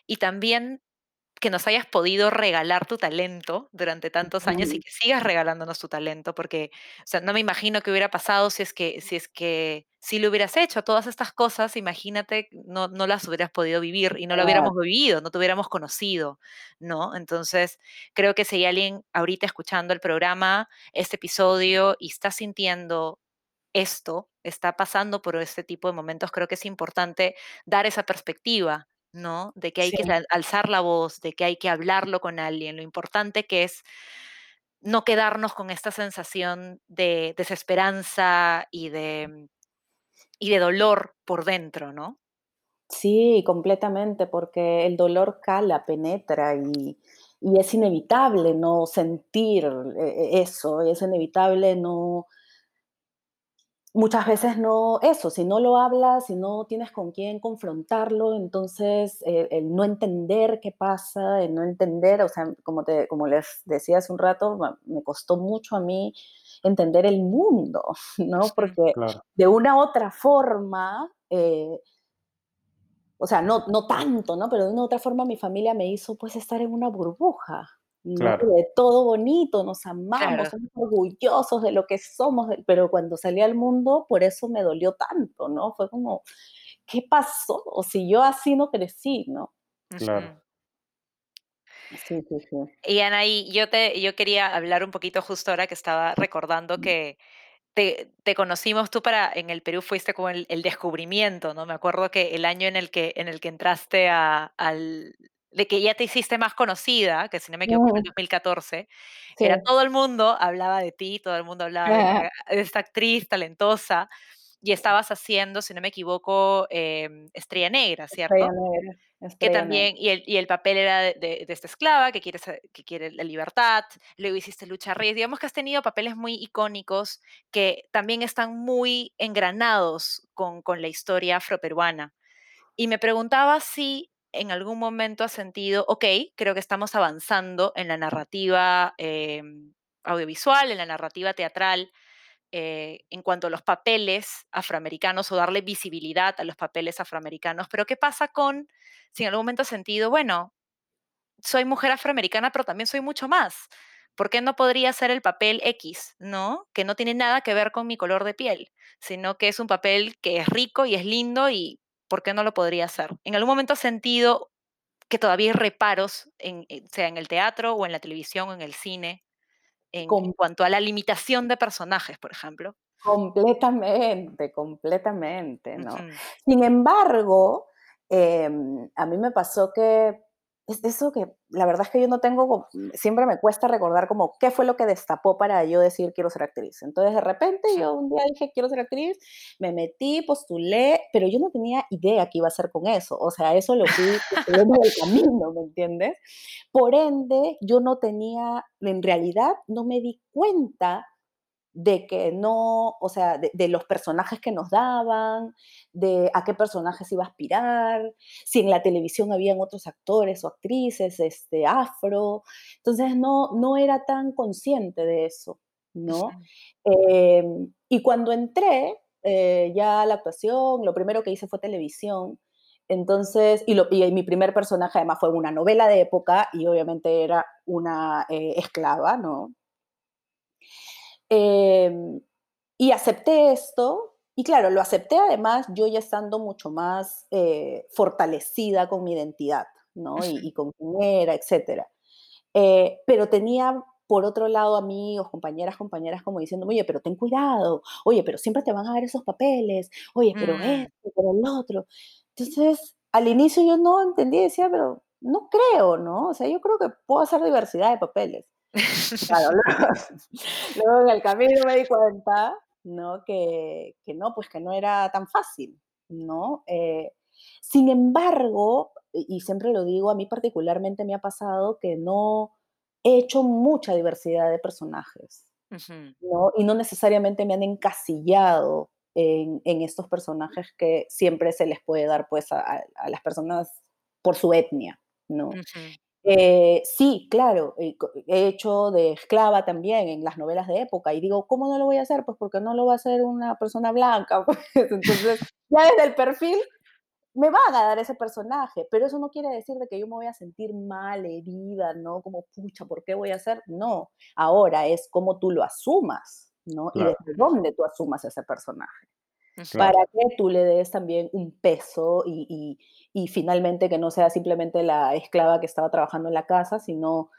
Y también que nos hayas podido regalar tu talento durante tantos años y que sigas regalándonos tu talento, porque, o sea, no me imagino qué hubiera pasado si es que, si es que, si lo hubieras hecho, todas estas cosas, imagínate, no, no las hubieras podido vivir y no lo hubiéramos vivido, no te hubiéramos conocido, ¿no? Entonces, creo que si hay alguien ahorita escuchando el programa, este episodio y está sintiendo esto, está pasando por este tipo de momentos, creo que es importante dar esa perspectiva, ¿no? De que hay sí, que al- alzar la voz, de que hay que hablarlo con alguien, lo importante que es no quedarnos con esta sensación de desesperanza y de, y de dolor por dentro, ¿no? sí, completamente, porque el dolor cala, penetra y, y es inevitable no sentir eh, eh, eso, es inevitable no, muchas veces no, eso, si no lo hablas, si no tienes con quién confrontarlo, entonces eh, el no entender qué pasa, el no entender, o sea, como, te, como les decía hace un rato, me costó mucho a mí entender el mundo, ¿no? Porque Claro, de una u otra forma, eh, o sea, no, no tanto, ¿no? Pero de una u otra forma mi familia me hizo pues estar en una burbuja. Claro, De todo bonito, nos amamos, Claro. somos orgullosos de lo que somos, pero cuando salí al mundo, por eso me dolió tanto, ¿no? Fue como, ¿qué pasó? O si yo así no crecí, ¿no? claro. Sí, sí, sí. Y Anaí, yo te, yo quería hablar un poquito justo ahora que estaba recordando que te, te conocimos tú para, en el Perú fuiste como el, el descubrimiento, ¿no? Me acuerdo que el año en el que, en el que entraste a, al, de que ya te hiciste más conocida, que si no me equivoco fue en Ujú, 2014, era sí. todo el mundo hablaba de ti, todo el mundo hablaba de esta, de esta actriz talentosa, y estabas haciendo, si no me equivoco, em, Estrella Negra, Estrella ¿cierto? Negra, Que Estrella Negra. también, y el, y el papel era de, de- esta esclava que quiere, que quiere la libertad, luego hiciste Lucha Reyes, digamos que has tenido papeles muy icónicos que también están muy engranados con, con la historia afroperuana. Y me preguntaba si en algún momento has sentido, ok, creo que estamos avanzando en la narrativa em, audiovisual, en la narrativa teatral, eh, en cuanto a los papeles afroamericanos o darle visibilidad a los papeles afroamericanos, pero ¿qué pasa con si en algún momento has sentido, bueno, soy mujer afroamericana, pero también soy mucho más? ¿Por qué no podría ser el papel X, no? Que no tiene nada que ver con mi color de piel, sino que es un papel que es rico y es lindo y ¿por qué no lo podría hacer? ¿En algún momento has sentido que todavía hay reparos, en, en- sea en el teatro o en la televisión o en el cine, en, cuanto a la limitación de personajes, por ejemplo? completamente, completamente, ¿no? Sin embargo, em, a mí me pasó que es eso que la verdad es que yo no tengo co siempre me cuesta recordar como qué fue lo que destapó para yo decir: "Quiero ser actriz". Entonces, de repente, yo un día dije: "Quiero ser actriz", me metí, postulé, pero yo no tenía idea qué iba a hacer con eso. O sea, eso lo fui descubriendo en el camino, ¿me entiendes? Por ende, yo no tenía en realidad, no me di cuenta de que no, o sea, de, de los personajes que nos daban, de a qué personajes iba a aspirar, si en la televisión habían otros actores o actrices este, afro. Entonces no, no era tan consciente de eso, ¿no? Em, y cuando entré eh, ya a la actuación, lo primero que hice fue televisión. Entonces, y, lo, y mi primer personaje además fue una novela de época y obviamente era una eh, esclava, ¿no? Em, y acepté esto, y claro, lo acepté además yo ya estando mucho más eh, fortalecida con mi identidad, ¿no? Y, y con quién era, etcétera. Eh, pero tenía por otro lado amigos, compañeras, compañeras como diciendo, oye, pero ten cuidado, oye, pero siempre te van a dar esos papeles, oye, pero Mm. esto, pero el otro. Entonces, al inicio yo no entendía, decía, pero no creo, ¿no? O sea, yo creo que puedo hacer diversidad de papeles. Claro, luego luego en el camino me di cuenta, ¿no? Que que no, pues que no era tan fácil, ¿no? Eh, sin embargo, y siempre lo digo, a mí particularmente me ha pasado que no he hecho mucha diversidad de personajes. ¿no? Y no necesariamente me han encasillado en en estos personajes que siempre se les puede dar, pues, a las personas por su etnia, ¿no? Eh, sí, claro, eh, co he hecho de esclava también en las novelas de época, y digo, ¿cómo no lo voy a hacer? Pues porque no lo va a hacer una persona blanca, pues, entonces, ya desde el perfil me van a dar ese personaje, pero eso no quiere decir de que yo me voy a sentir mal, herida, ¿no? Como, pucha, ¿por qué voy a hacer? No, ahora es cómo tú lo asumas, ¿no? Y Claro, desde dónde tú asumas ese personaje Ujú. para claro, que tú le des también un peso y, y- y finalmente que no sea simplemente la esclava que estaba trabajando en la casa, sino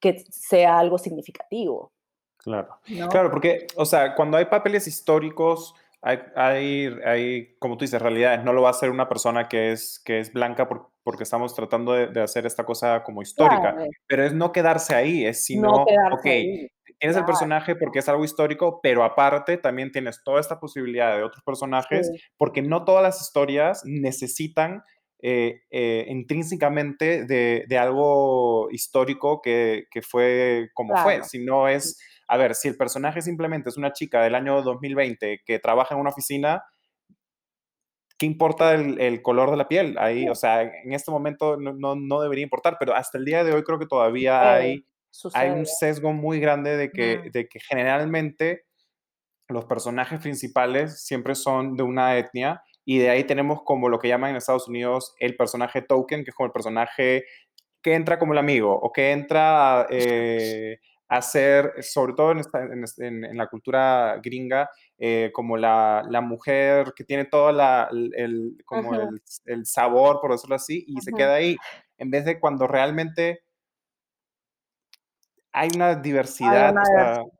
que sea algo significativo, claro. ¿no? Claro, porque, o sea, cuando hay papeles históricos, hay, hay, hay, como tú dices, realidades. No lo va a hacer una persona que es, que es blanca por- porque estamos tratando de, de hacer esta cosa como histórica, Claro, pero es no quedarse ahí, es no sino, ok, quedarse ahí, tienes el personaje porque es algo histórico, pero aparte también tienes toda esta posibilidad de otros personajes, sí, porque no todas las historias necesitan eh, eh, intrínsecamente de, de algo histórico que, que fue como fue, claro, sino es, a ver, si el personaje simplemente es una chica del año 2020 que trabaja en una oficina, ¿qué importa el, el color de la piel? Ahí, o sí, sea, en este momento no, no, no debería importar, pero hasta el día de hoy creo que todavía sucede, hay, hay sucede, un sesgo muy grande de que, Mm, de que generalmente los personajes principales siempre son de una etnia y de ahí tenemos como lo que llaman en Estados Unidos el personaje token, que es como el personaje que entra como el amigo o que entra eh, a ser, sobre todo en, esta- en en- la cultura gringa, eh, como la, la mujer que tiene todo la, el, como el, el sabor, por decirlo así, y se ujú, queda ahí, en vez de cuando realmente hay una hay diversidad, una o sea, diversidad,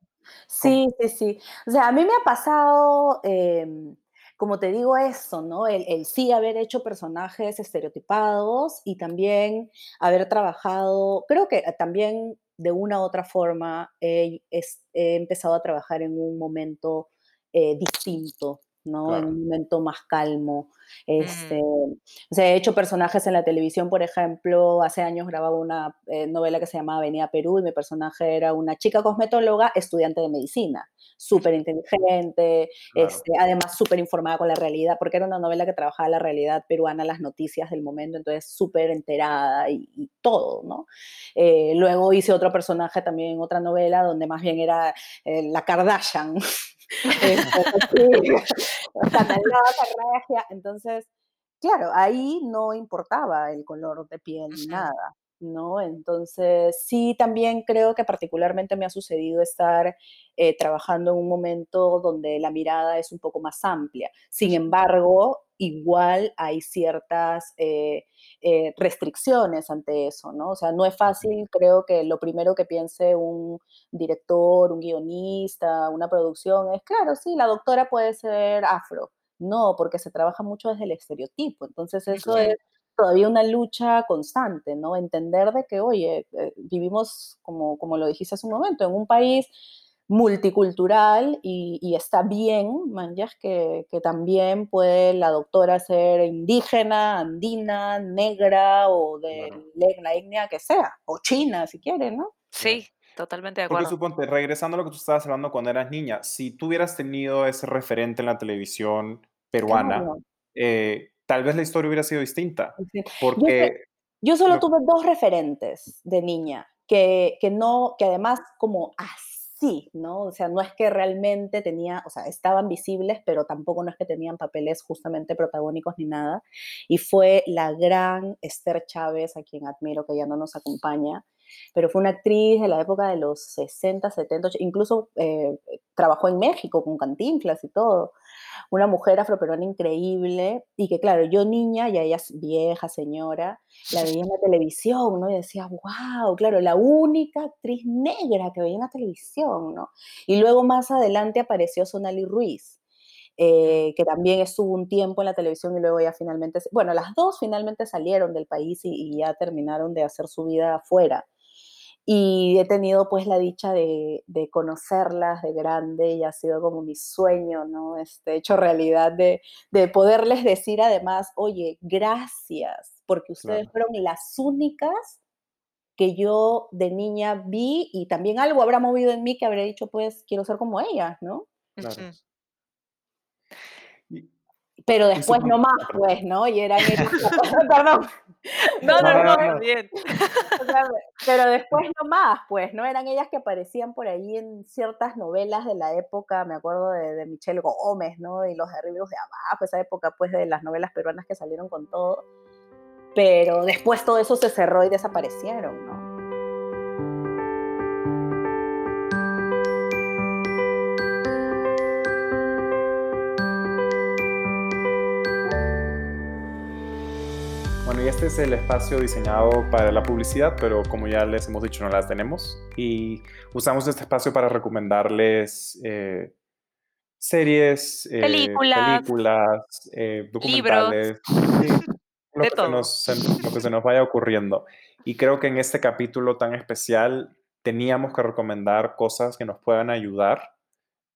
Sí, sí, sí. O sea, a mí me ha pasado, em, como te digo, eso, ¿no? El, el sí haber hecho personajes estereotipados y también haber trabajado, creo que también de una u otra forma he empezado a trabajar en un momento eh, distinto, ¿no? En un momento más calmo. Este, Mm, o sea, he hecho personajes en la televisión, por ejemplo, hace años grababa una eh, novela que se llamaba Avenida Perú y mi personaje era una chica cosmetóloga, estudiante de medicina, súper inteligente, claro. este, además súper informada con la realidad, porque era una novela que trabajaba la realidad peruana, las noticias del momento, entonces súper enterada y, y todo, ¿no? Eh, luego hice otro personaje también en otra novela donde más bien era eh, la Kardashian, este. Entonces, claro, ahí no importaba el color de piel ni nada, ¿no? Entonces, sí, también creo que particularmente me ha sucedido estar eh, trabajando en un momento donde la mirada es un poco más amplia. Sin embargo, igual hay ciertas eh, eh, restricciones ante eso, ¿no? O sea, no es fácil, creo que lo primero que piense un director, un guionista, una producción, es claro, sí, la doctora puede ser afro. No, porque se trabaja mucho desde el estereotipo. Entonces, eso es todavía una lucha constante, ¿no? Entender de que, oye, eh, vivimos, como, como lo dijiste hace un momento, en un país multicultural y, y está bien, manjas, que, que también puede la doctora ser indígena, andina, negra o de la etnia que sea, o china si quiere, ¿no? Sí, totalmente de Porque acuerdo. suponte, regresando a lo que tú estabas hablando cuando eras niña, si tú hubieras tenido ese referente en la televisión peruana, Claro. eh, tal vez la historia hubiera sido distinta, Sí. Yo, porque yo solo lo tuve dos referentes de niña, que, que no, que además como así, ¿no? O sea, no es que realmente tenía, o sea, estaban visibles, pero tampoco no es que tenían papeles justamente protagónicos ni nada. Y fue la gran Esther Chávez, a quien admiro, que ya no nos acompaña, pero fue una actriz de la época de los 60, 70, 80, incluso eh, trabajó en México con Cantinflas y todo una mujer afroperuana increíble y que claro, yo niña, ya ella es vieja, señora, la veía en la televisión, ¿no? Y decía, wow, claro, la única actriz negra que veía en la televisión, ¿no? Y luego más adelante apareció Sonali Ruiz, eh, que también estuvo un tiempo en la televisión y luego ya finalmente, bueno, las dos finalmente salieron del país y, y ya terminaron de hacer su vida afuera. Y he tenido pues la dicha de, de conocerlas de grande y ha sido como mi sueño, ¿no? Este, hecho realidad de, de poderles decir además, oye, gracias, porque ustedes claro, fueron las únicas que yo de niña vi y también algo habrá movido en mí que habré dicho, pues quiero ser como ellas, ¿no? claro. Pero después no más, pues, ¿no? Y eran ellas, perdón, No, no, No, no, no. bien. O sea, pero después no más, pues, ¿no? Eran ellas que aparecían por ahí en ciertas novelas de la época, me acuerdo de, de Michelle Gómez, ¿no? Y los derribos de abajo, esa época, pues, de las novelas peruanas que salieron con todo. Pero después todo eso se cerró y desaparecieron, ¿no? Bueno, y este es el espacio diseñado para la publicidad, pero como ya les hemos dicho, no las tenemos. Y usamos este espacio para recomendarles eh, series, eh, Películas, películas, eh, libros, documentales, sí, lo de que todo. nos, lo que se nos vaya ocurriendo. Y creo que en este capítulo tan especial teníamos que recomendar cosas que nos puedan ayudar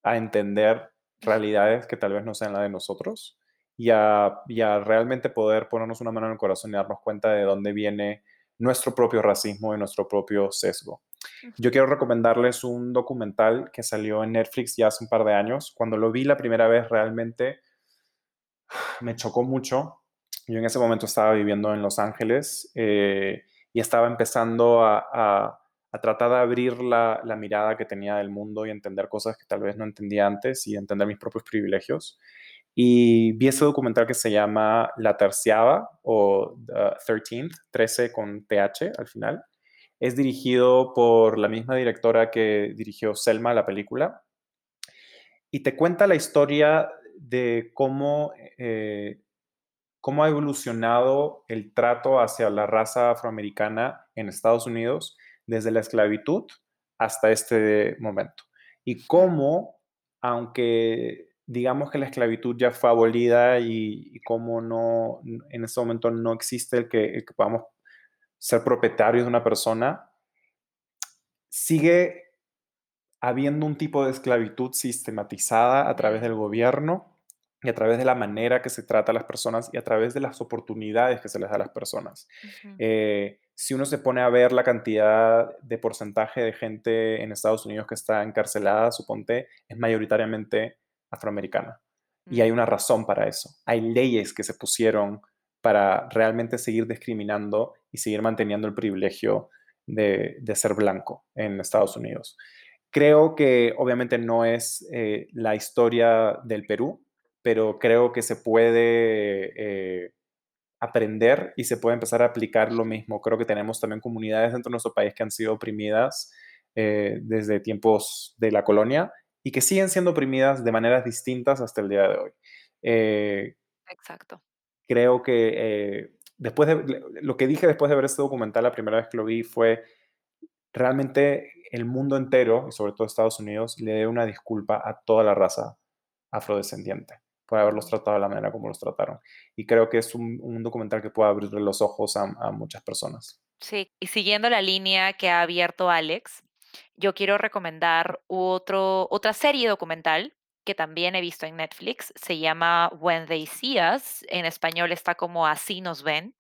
a entender realidades que tal vez no sean la de nosotros y a, y a realmente poder ponernos una mano en el corazón y darnos cuenta de dónde viene nuestro propio racismo y nuestro propio sesgo. Yo quiero recomendarles un documental que salió en Netflix ya hace un par de años. Cuando lo vi la primera vez realmente me chocó mucho. Yo en ese momento estaba viviendo en Los Ángeles eh, y estaba empezando a, a- a tratar de abrir la, la mirada que tenía del mundo y entender cosas que tal vez no entendía antes y entender mis propios privilegios. Y vi ese documental que se llama La Terciava o uh, 13th, 13 con TH al final. Es dirigido por la misma directora que dirigió Selma, la película, y te cuenta la historia de cómo eh, cómo ha evolucionado el trato hacia la raza afroamericana en Estados Unidos desde la esclavitud hasta este momento. y cómo, aunque digamos que la esclavitud ya fue abolida y, cómo no, en ese momento no existe el que, el que podamos ser propietarios de una persona, sigue habiendo un tipo de esclavitud sistematizada a través del gobierno y a través de la manera que se trata a las personas y a través de las oportunidades que se les da a las personas. Eh, si uno se pone a ver la cantidad de porcentaje de gente en Estados Unidos que está encarcelada, suponte, es mayoritariamente afroamericana. Y hay mm. una razón para eso. Hay leyes que se pusieron para realmente seguir discriminando y seguir manteniendo el privilegio de, ser blanco en Estados Unidos. Creo que obviamente no es eh, la historia del Perú, pero creo que se puede eh, aprender y se puede empezar a aplicar lo mismo. Creo que tenemos también comunidades dentro de nuestro país que han sido oprimidas eh, desde tiempos de la colonia y que siguen siendo oprimidas de maneras distintas hasta el día de hoy. Exacto. Creo que después de lo que dije después de ver este documental, la primera vez que lo vi fue realmente el mundo entero, y sobre todo Estados Unidos, le debe una disculpa a toda la raza afrodescendiente por haberlos tratado de la manera como los trataron. Y creo que es un, documental que puede abrirle los ojos a, muchas personas. Sí, y siguiendo la línea que ha abierto Alex, yo quiero recomendar otro, otra serie documental que también he visto en Netflix. Se llama When They See Us. En español está como Así nos ven.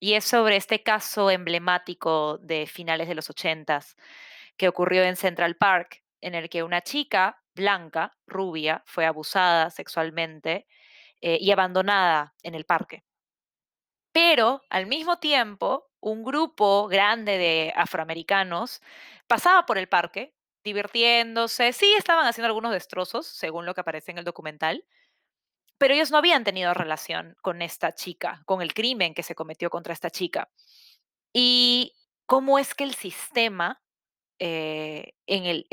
Y es sobre este caso emblemático de finales de los ochentas que ocurrió en Central Park, en el que una chica blanca, rubia, fue abusada sexualmente eh, y abandonada en el parque. Pero al mismo tiempo, un grupo grande de afroamericanos pasaba por el parque divirtiéndose. Sí, estaban haciendo algunos destrozos, según lo que aparece en el documental, pero ellos no habían tenido relación con esta chica, con el crimen que se cometió contra esta chica. Y cómo es que el sistema, eh, en el,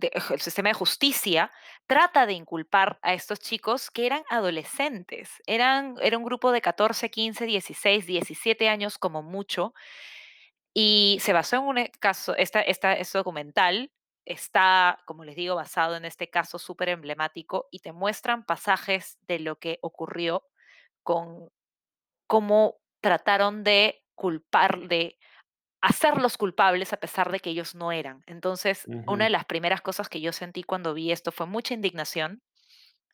el sistema de justicia, trata de inculpar a estos chicos que eran adolescentes. Eran, era un grupo de 14, 15, 16, 17 años como mucho. Y se basó en un caso, esta, esta, este documental está, como les digo, basado en este caso súper emblemático y te muestran pasajes de lo que ocurrió con cómo trataron de culpar, de hacerlos culpables a pesar de que ellos no eran. Entonces, una de las primeras cosas que yo sentí cuando vi esto fue mucha indignación.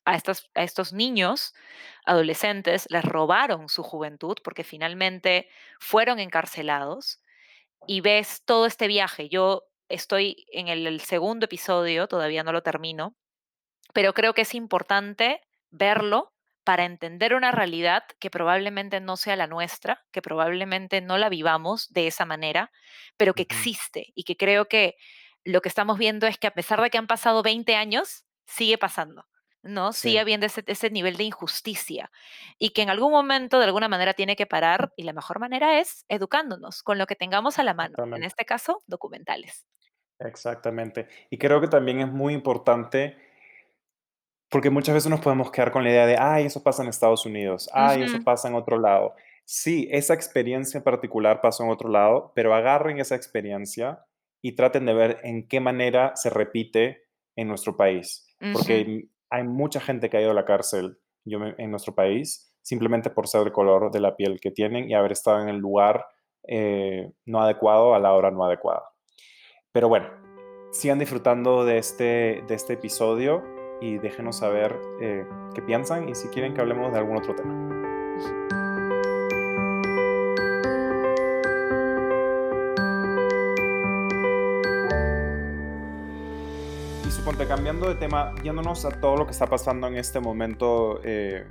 A estos, a estos niños, adolescentes, les robaron su juventud porque finalmente fueron encarcelados y ves todo este viaje. Yo estoy en el, segundo episodio, todavía no lo termino, pero creo que es importante verlo para entender una realidad que probablemente no sea la nuestra, que probablemente no la vivamos de esa manera, pero que existe y que creo que lo que estamos viendo es que a pesar de que han pasado 20 años, sigue pasando. ¿no? Sigue habiendo ese, ese, nivel de injusticia y que en algún momento de alguna manera tiene que parar y la mejor manera es educándonos con lo que tengamos a la mano, en este caso, documentales. Exactamente. Y creo que también es muy importante porque muchas veces nos podemos quedar con la idea de, ay, eso pasa en Estados Unidos, ay, eso pasa en otro lado. Sí, esa experiencia en particular pasó en otro lado, pero agarren esa experiencia y traten de ver en qué manera se repite en nuestro país. Porque hay mucha gente que ha ido a la cárcel yo, en nuestro país simplemente por ser el color de la piel que tienen y haber estado en el lugar eh, no adecuado a la hora no adecuada. Pero bueno, sigan disfrutando de este, de este episodio y déjenos saber eh, qué piensan y si quieren que hablemos de algún otro tema. Y suponte, cambiando de tema, yéndonos a todo lo que está pasando en este momento eh,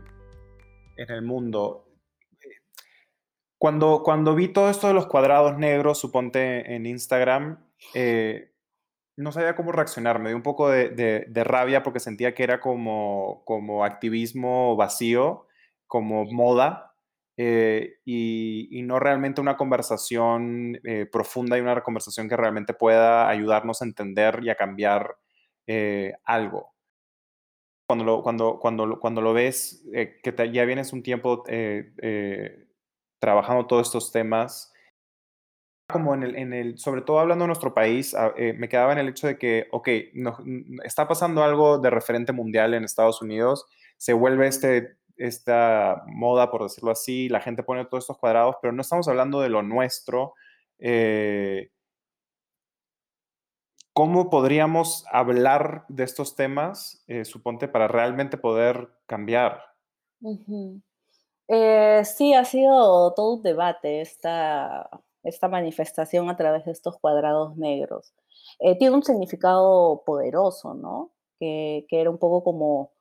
en el mundo, cuando, cuando vi todo esto de los cuadrados negros, suponte en Instagram, eh, no sabía cómo reaccionar. Me dio un poco de, rabia porque sentía que era como, como activismo vacío, como moda, eh, y, no realmente una conversación eh, profunda y una conversación que realmente pueda ayudarnos a entender y a cambiar algo. Cuando lo, cuando, cuando, cuando lo ves, que ya vienes un tiempo trabajando todos estos temas, como en el, en el, sobre todo hablando de nuestro país, ah, eh, me quedaba en el hecho de que, ok, no, está pasando algo de referente mundial en Estados Unidos, se vuelve este, esta moda, por decirlo así, la gente pone todos estos cuadrados, pero no estamos hablando de lo nuestro. Eh, ¿Cómo podríamos hablar de estos temas, eh, suponte, para realmente poder cambiar? sí, ha sido todo un debate esta, esta manifestación a través de estos cuadrados negros. Eh, tiene un significado poderoso, ¿no? Que, era un poco como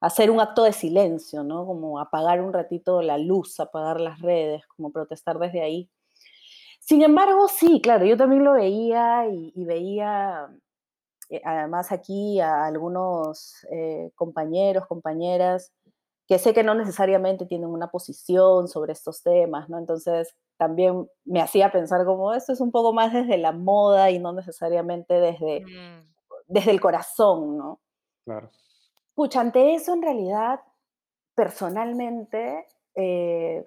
hacer un acto de silencio, ¿no? Como apagar un ratito la luz, apagar las redes, como protestar desde ahí. Sin embargo, sí, claro, yo también lo veía y, veía, eh, además aquí a algunos eh, compañeros, compañeras, que sé que no necesariamente tienen una posición sobre estos temas, ¿no? Entonces, también me hacía pensar como esto es un poco más desde la moda y no necesariamente desde, mm. desde el corazón, ¿no? Claro. Pucha, ante eso en realidad, personalmente, eh,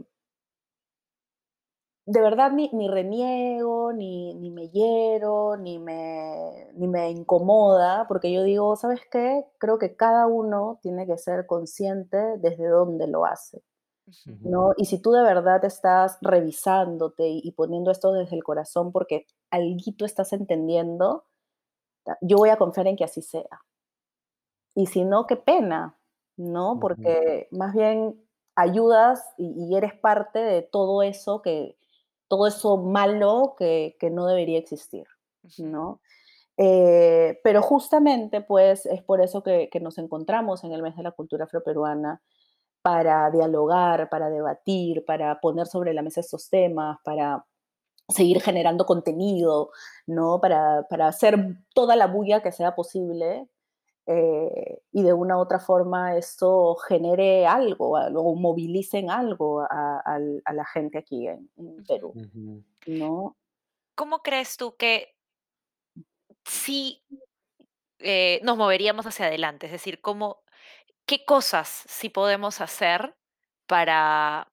de verdad ni, ni reniego, ni, ni, me hiero, ni me, ni me incomoda, porque yo digo, ¿sabes qué? Creo que cada uno tiene que ser consciente desde dónde lo hace. ¿no? Y si tú de verdad estás revisándote y, poniendo esto desde el corazón porque algo estás entendiendo, yo voy a confiar en que así sea. Y si no, qué pena, ¿no? Porque más bien ayudas y, eres parte de todo eso que, todo eso malo que, no debería existir, ¿no? Eh, pero justamente, pues, es por eso que, que, nos encontramos en el mes de la cultura afroperuana, para dialogar, para debatir, para poner sobre la mesa estos temas, para seguir generando contenido, ¿no? Para, hacer toda la bulla que sea posible eh, y de una u otra forma esto genere algo o movilicen algo a, la gente aquí en, Perú, ¿no? ¿Cómo crees tú que sí eh, nos moveríamos hacia adelante? Es decir, ¿cómo, ¿qué cosas sí podemos hacer para,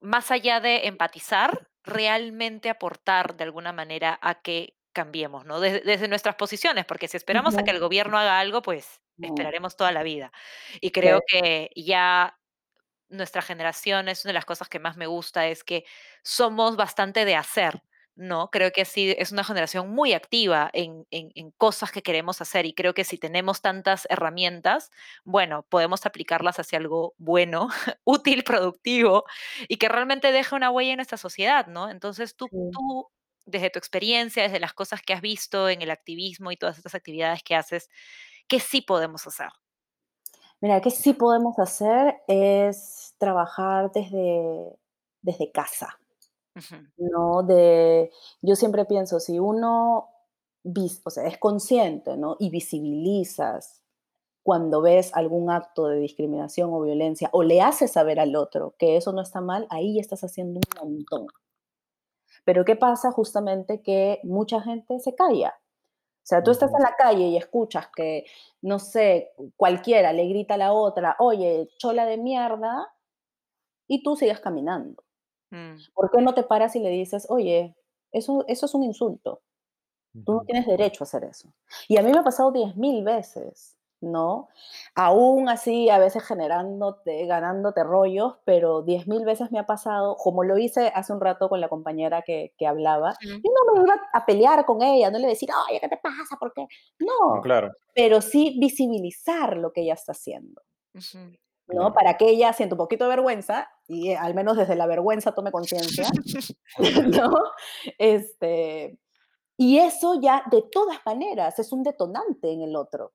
más allá de empatizar, realmente aportar de alguna manera a que cambiemos, ¿no? Desde, nuestras posiciones, porque si esperamos a que el gobierno haga algo, pues esperaremos toda la vida. Y creo que ya nuestra generación es una de las cosas que más me gusta, es que somos bastante de hacer. ¿no? Creo que sí, es una generación muy activa en, cosas que queremos hacer y creo que si tenemos tantas herramientas, bueno, podemos aplicarlas hacia algo bueno, útil, productivo y que realmente deje una huella en nuestra sociedad, ¿no? Entonces tú, tú, desde tu experiencia, desde las cosas que has visto en el activismo y todas estas actividades que haces, ¿qué sí podemos hacer? Mira, ¿qué sí podemos hacer es trabajar desde, desde casa. ¿no? De, yo siempre pienso, si uno o sea, es consciente, ¿no? Y visibilizas cuando ves algún acto de discriminación o violencia o le haces saber al otro que eso no está mal, ahí estás haciendo un montón. Pero ¿qué pasa justamente que mucha gente se calla? O sea, tú estás en la calle y escuchas que, no sé, cualquiera le grita a la otra, oye, chola de mierda, y tú sigues caminando. Mm. ¿Por qué no te paras y le dices, oye, eso, eso es un insulto? Tú no tienes derecho a hacer eso. Y a mí me ha pasado diez mil veces, ¿no? Aún así, a veces generándote, ganándote rollos, pero diez mil veces me ha pasado, como lo hice hace un rato con la compañera que, que hablaba, y no me iba a pelear con ella, no le decir, oye, ¿qué te pasa? ¿Por qué? No, claro. pero sí visibilizar lo que ella está haciendo. ¿no? Para que ella sienta un poquito de vergüenza y eh, al menos desde la vergüenza tome conciencia, ¿no? Este, y eso ya de todas maneras es un detonante en el otro,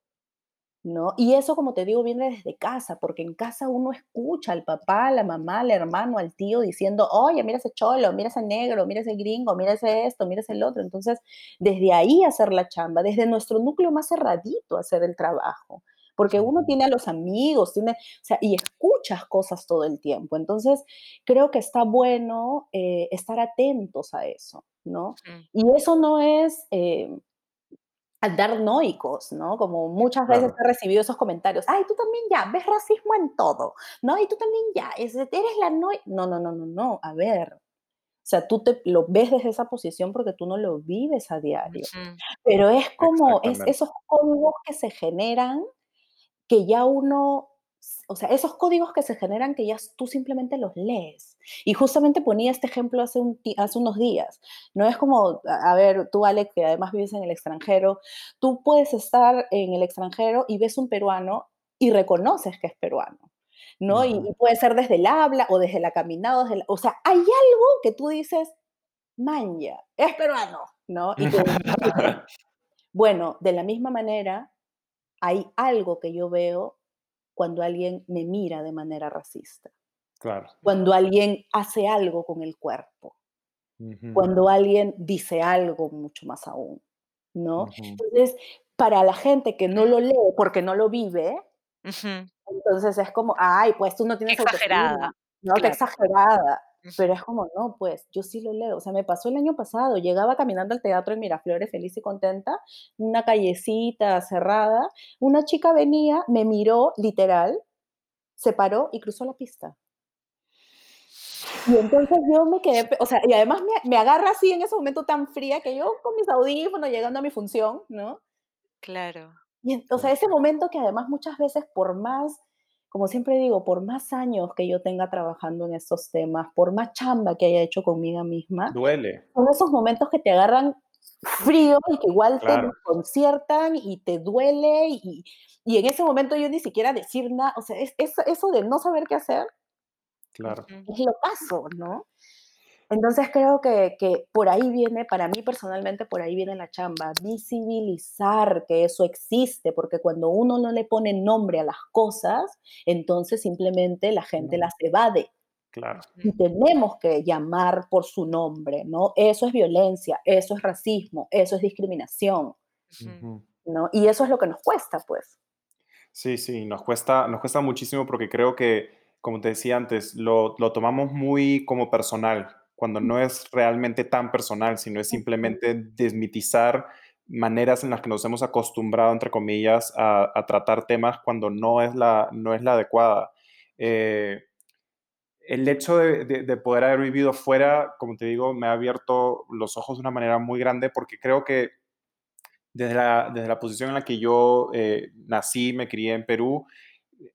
¿no? Y eso, como te digo, viene desde casa, porque en casa uno escucha al papá, a la mamá, al hermano, al tío diciendo, oye, mira ese cholo, mira ese negro, mira ese gringo, mira ese esto, mira ese el otro. Entonces, desde ahí hacer la chamba, desde nuestro núcleo más cerradito hacer el trabajo porque uno tiene a los amigos, tiene, o sea, y escuchas cosas todo el tiempo. Entonces, creo que está bueno eh, estar atentos a eso, ¿no? Y eso no es... Eh, andar noicos, ¿no? Como muchas veces he recibido esos comentarios, ay, tú también ya, ves racismo en todo, ¿no? Y tú también ya, eres la no... No, no, no, no, no, a ver, O sea, tú te lo ves desde esa posición porque tú no lo vives a diario. Pero es como es esos códigos que se generan que ya uno, o sea, esos códigos que se generan que ya tú simplemente los lees. Y justamente ponía este ejemplo hace, un, hace unos días. No es como, a ver, tú, Alex, que además vives en el extranjero, tú puedes estar en el extranjero y ves un peruano y reconoces que es peruano. ¿no? Y, puede ser desde el habla o desde la caminada, o sea, hay algo que tú dices, manja, es peruano, ¿no? bueno, de la misma manera, hay algo que yo veo cuando alguien me mira de manera racista. Claro. Cuando alguien hace algo con el cuerpo. Cuando alguien dice algo mucho más aún, ¿no? Entonces, para la gente que no lo lee porque no lo vive, entonces es como, ay, pues tú no tienes exagerada. No, qué exagerada. Pero es como, no, pues yo sí lo leo. O sea, me pasó el año pasado, llegaba caminando al teatro en Miraflores feliz y contenta, una callecita cerrada, una chica venía, me miró literal, se paró y cruzó la pista. Y entonces yo me quedé, o sea, y además me, me agarra así en ese momento tan fría que yo con mis audífonos llegando a mi función, ¿no? Claro. Y, o sea, ese momento que además muchas veces por más, como siempre digo, por más años que yo tenga trabajando en estos temas, por más chamba que haya hecho conmigo misma, duele. Son esos momentos que te agarran frío y que igual te conciertan y te duele y, y, en ese momento yo ni siquiera decir nada, o sea, es, eso de no saber qué hacer, claro. es lo paso, ¿no? Entonces creo que, por ahí viene, para mí personalmente, por ahí viene la chamba, visibilizar que eso existe, porque cuando uno no le pone nombre a las cosas, entonces simplemente la gente las evade. Claro. Y tenemos que llamar por su nombre, ¿no? Eso es violencia, eso es racismo, eso es discriminación, ¿no? Y eso es lo que nos cuesta, pues. Sí, sí, nos cuesta, nos cuesta muchísimo porque creo que, como te decía antes, lo, lo tomamos muy como personal, cuando no es realmente tan personal, sino es simplemente desmitizar maneras en las que nos hemos acostumbrado, entre comillas, a, tratar temas cuando no es la, no es la adecuada. Eh, el hecho de, poder haber vivido fuera, como te digo, me ha abierto los ojos de una manera muy grande porque creo que desde la, desde la posición en la que yo eh, nací, me crié en Perú,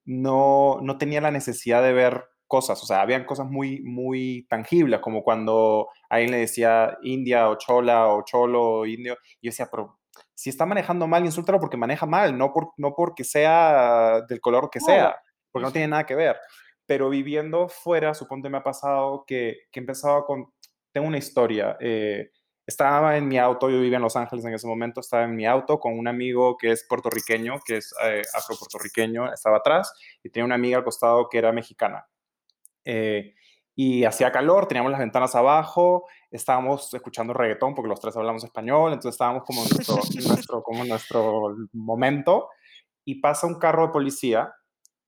no, no tenía la necesidad de ver cosas, o sea, habían cosas muy, muy tangibles, como cuando alguien le decía India o Chola o Cholo o Indio, y yo decía, pero si está manejando mal, insúltalo porque maneja mal, no, por, no porque sea del color que sea, porque no tiene nada que ver. Pero viviendo fuera, suponte me ha pasado que, que empezaba con, tengo una historia, eh, estaba en mi auto, yo vivía en Los Ángeles en ese momento, estaba en mi auto con un amigo que es puertorriqueño, que es eh, afro-puertorriqueño, estaba atrás, y tenía una amiga al costado que era mexicana. Eh, y hacía calor, teníamos las ventanas abajo, estábamos escuchando reggaetón porque los tres hablamos español, entonces estábamos como en nuestro, nuestro, como nuestro momento y pasa un carro de policía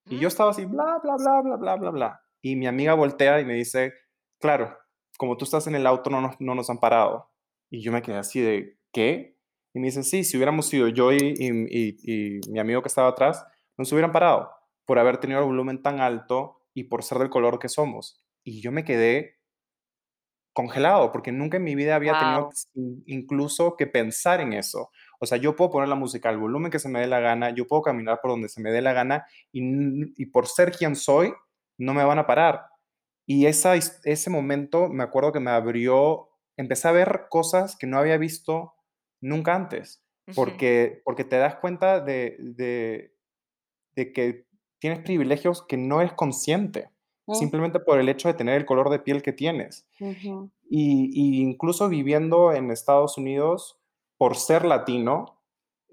y yo estaba así, bla, bla, bla, bla, bla, bla, bla. Y mi amiga voltea y me dice, claro, como tú estás en el auto no nos, no nos han parado. Y yo me quedé así de, ¿qué? Y me dice, sí, si hubiéramos sido yo y, y, y mi amigo que estaba atrás, nos hubieran parado por haber tenido el volumen tan alto y por ser del color que somos. Y yo me quedé congelado porque nunca en mi vida había tenido incluso que pensar en eso. O sea, yo puedo poner la música al volumen que se me dé la gana, yo puedo caminar por donde se me dé la gana y, por ser quien soy, no me van a parar. Y esa, ese momento me acuerdo que me abrió, empecé a ver cosas que no había visto nunca antes, porque, porque te das cuenta de, de, de que tienes privilegios que no eres consciente, mm. simplemente por el hecho de tener el color de piel que tienes. y, incluso viviendo en Estados Unidos, por ser latino,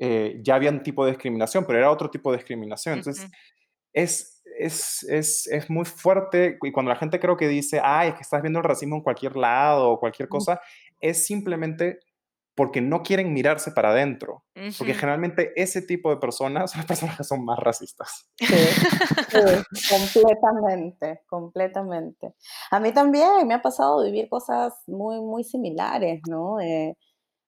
eh, ya había un tipo de discriminación, pero era otro tipo de discriminación. Entonces, es, es, es, es, muy fuerte y cuando la gente creo que dice, ay, es que estás viendo el racismo en cualquier lado o cualquier cosa, es simplemente porque no quieren mirarse para adentro. Porque generalmente ese tipo de personas son las personas que son más racistas. Sí, completamente, completamente. A mí también me ha pasado vivir cosas muy, muy similares, ¿no? Eh,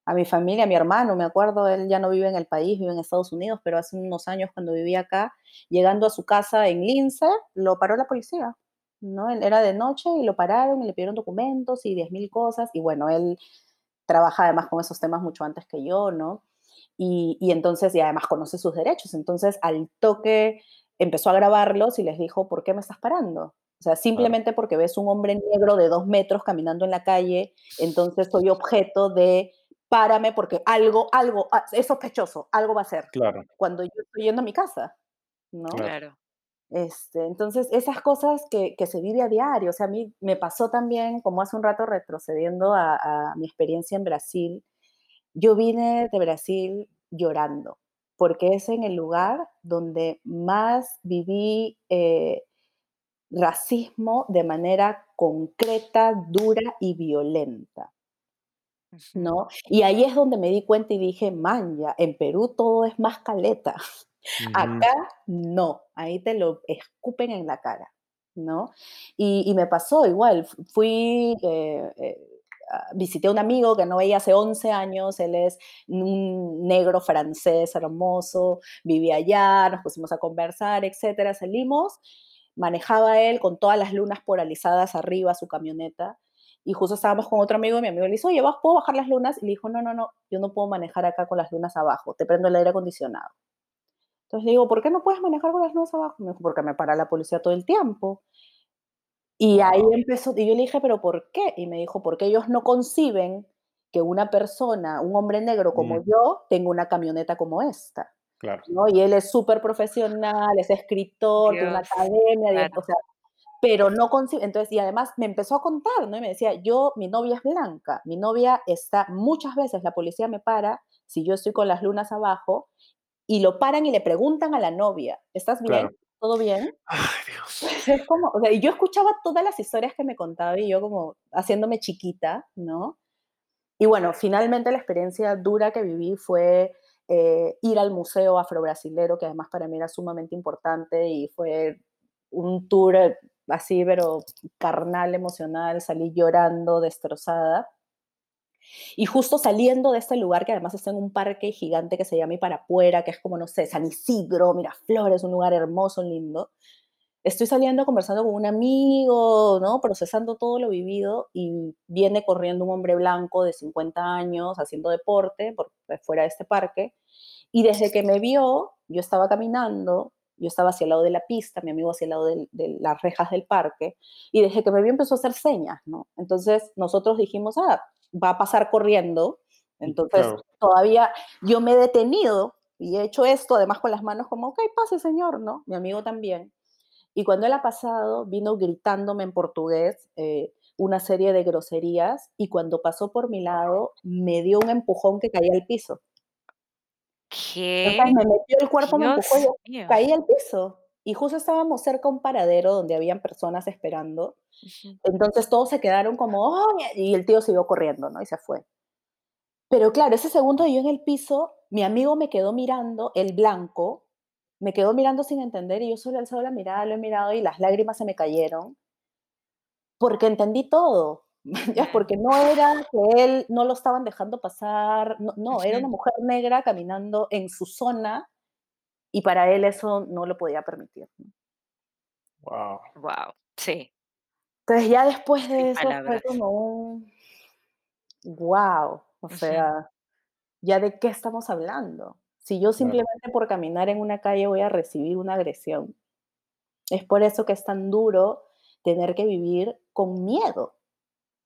a mi familia, a mi hermano, me acuerdo, él ya no vive en el país, vive en Estados Unidos, pero hace unos años cuando vivía acá, llegando a su casa en Lince, lo paró la policía. ¿no? Él era de noche y lo pararon y le pidieron documentos y 10.000 cosas. Y bueno, él trabaja además con esos temas mucho antes que yo, ¿no? Y, y entonces, y además conoce sus derechos. Entonces, al toque empezó a grabarlos y les dijo, ¿por qué me estás parando? O sea, simplemente porque ves un hombre negro de dos metros caminando en la calle, entonces soy objeto de párame porque algo, algo, ah, es sospechoso, algo va a ser. Claro, Cuando yo estoy yendo a mi casa, ¿no? claro. Este, entonces, esas cosas que, que se vive a diario, o sea, a mí me pasó también, como hace un rato retrocediendo a, a mi experiencia en Brasil, yo vine de Brasil llorando, porque es en el lugar donde más viví eh, racismo de manera concreta, dura y violenta. ¿no? Y ahí es donde me di cuenta y dije, man, ya, en Perú todo es más caleta. Acá no, ahí te lo escupen en la cara, ¿no? Y, me pasó igual, fu- fui, eh, eh, ah, visité a un amigo que no veía hace 11 años, él es un negro francés hermoso, vivía allá, nos pusimos a conversar, etcétera, salimos, manejaba él con todas las lunas polarizadas arriba su camioneta, y justo estábamos con otro amigo y mi amigo le dice, oye, ¿vas- ¿puedo bajar las lunas? Y le dijo, no, no, no, yo no puedo manejar acá con las lunas abajo, te prendo el aire acondicionado. Entonces le digo, ¿por qué no puedes manejar con las luces abajo? Me dijo, porque me para la policía todo el tiempo. Y ahí empezó, y yo le dije, ¿pero por qué? Y me dijo, porque ellos no conciben que una persona, un hombre negro como mm, yo, tenga una camioneta como esta, claro, ¿no? Y él es súper profesional, es escritor, tiene una academia, de- o claro. sea, pero no concibe. Entonces, y además me empezó a contar, ¿no? Y me decía, yo, mi novia es blanca, mi novia está, muchas veces la policía me para si yo estoy con las lunas abajo y lo paran y le preguntan a la novia, ¿estás bien? claro. ¿Todo bien? Ay, Dios. Es como, o sea, yo escuchaba todas las historias que me contaba y yo como haciéndome chiquita, ¿no? Y bueno, finalmente la experiencia dura que viví fue eh, ir al Museo Afrobrasilero, que además para mí era sumamente importante y fue un tour así, pero carnal, emocional, salí llorando, destrozada. Y justo saliendo de este lugar, que además está en un parque gigante que se llama Iparapuera, que es como, no sé, San Isidro, Miraflores, un lugar hermoso, lindo. Estoy saliendo conversando con un amigo, ¿no? Procesando todo lo vivido y viene corriendo un hombre blanco de 50 años haciendo deporte por pues, fuera de este parque. Y desde que me vio, yo estaba caminando, yo estaba hacia el lado de la pista, mi amigo hacia el lado del- de, las rejas del parque, y desde que me vio empezó a hacer señas, ¿no? Entonces nosotros dijimos, ah, va a pasar corriendo. Entonces claro, todavía yo me he detenido y he hecho esto, además con las manos como, ok, pase señor, ¿no? Mi amigo también. Y cuando él ha pasado, vino gritándome en portugués eh, una serie de groserías y cuando pasó por mi lado, me dio un empujón que caí al piso. Entonces ¿Qué? me metió el cuerpo, me empujó y yo caí al piso. Y justo estábamos cerca a un paradero donde habían personas esperando. Entonces todos se quedaron como, "Ay", y el tío siguió corriendo, ¿no? Y se fue. Pero claro, ese segundo yo en el piso, mi amigo me quedó mirando, el blanco, me quedó mirando sin entender y yo solo he alzado la mirada, lo he mirado y las lágrimas se me cayeron. Porque entendí todo, ya, porque no era que él no lo estaban dejando pasar, no, no, era una mujer negra caminando en su zona y para él eso no lo podía permitir, wow, Guau, sí, Entonces, ya después sin de eso fue como un guau, o sea, ¿ya de qué estamos hablando? Si yo claro, simplemente por caminar en una calle voy a recibir una agresión. Es por eso que es tan duro tener que vivir con miedo,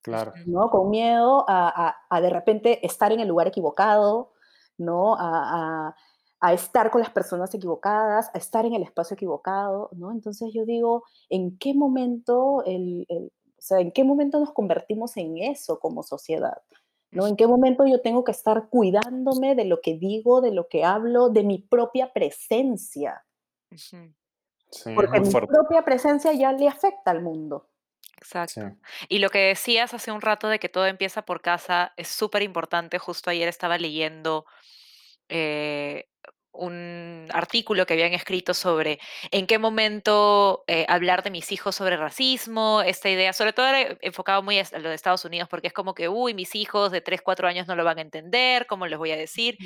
claro, ¿no? Con miedo a, a- a de repente estar en el lugar equivocado, ¿no? A, a- estar con las personas equivocadas, a estar en el espacio equivocado, ¿no? Entonces yo digo, ¿en qué momento el, el- o sea, en qué momento nos convertimos en eso como sociedad? ¿No? ¿En qué momento yo tengo que estar cuidándome de lo que digo, de lo que hablo, de mi propia presencia? sí, Porque mi fuerte, propia presencia ya le afecta al mundo. sí, Exacto. Y lo que decías hace un rato de que todo empieza por casa es súper importante. Justo ayer estaba leyendo eh, un artículo que habían escrito sobre en qué momento eh, hablar de mis hijos sobre racismo, esta idea, sobre todo era enfocado muy a lo de Estados Unidos, porque es como que, uy, mis hijos de 3 4 años no lo van a entender, ¿cómo les voy a decir?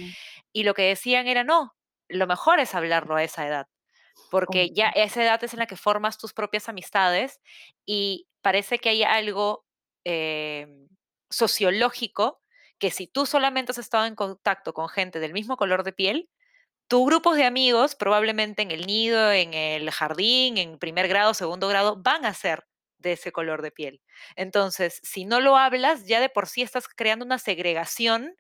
Y lo que decían era, no, lo mejor es hablarlo a esa edad porque ya esa edad es en la que formas tus propias amistades y parece que hay algo em, sociológico que si tú solamente has estado en contacto con gente del mismo color de piel, tu grupos de amigos, probablemente en el nido, en el jardín, en primer grado, segundo grado, van a ser de ese color de piel. Entonces, si no lo hablas, ya de por sí estás creando una segregación